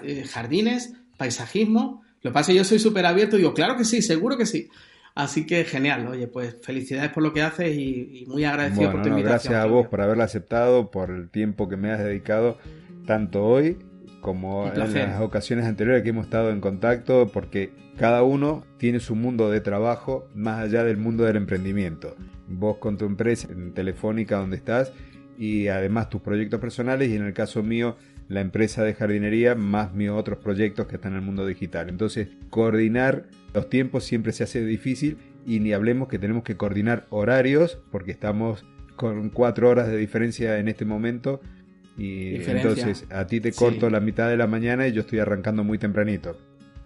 eh, jardines, paisajismo. Lo que pasa es que yo soy súper abierto y digo, claro que sí, seguro que sí. Así que genial, oye, pues felicidades por lo que haces y, muy agradecido por tu invitación. Gracias a vos por haberla aceptado, por el tiempo que me has dedicado tanto hoy como en las ocasiones anteriores que hemos estado en contacto, porque cada uno tiene su mundo de trabajo más allá del mundo del emprendimiento. Vos con tu empresa en Telefónica donde estás y además tus proyectos personales y en el caso mío la empresa de jardinería más mis otros proyectos que están en el mundo digital. Entonces, coordinar los tiempos siempre se hace difícil y ni hablemos que tenemos que coordinar horarios porque estamos con cuatro horas de diferencia en este momento y entonces a ti te corto la mitad de la mañana y yo estoy arrancando muy tempranito.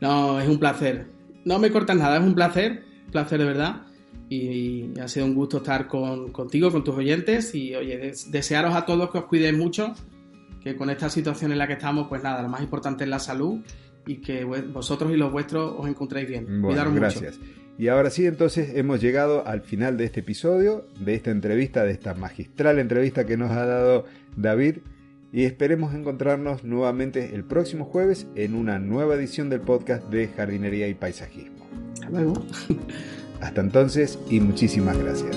No, es un placer. No me cortas nada, es un placer, placer de verdad. Y, ha sido un gusto estar con, contigo, con tus oyentes. Y oye, desearos a todos que os cuidéis mucho, que con esta situación en la que estamos, pues nada, lo más importante es la salud y que vosotros y los vuestros os encontréis bien. Bueno, gracias. Y ahora sí, entonces hemos llegado al final de este episodio, de esta entrevista, de esta magistral entrevista que nos ha dado David y esperemos encontrarnos nuevamente el próximo jueves en una nueva edición del podcast de jardinería y paisajismo. Hasta luego. Hasta entonces y muchísimas gracias.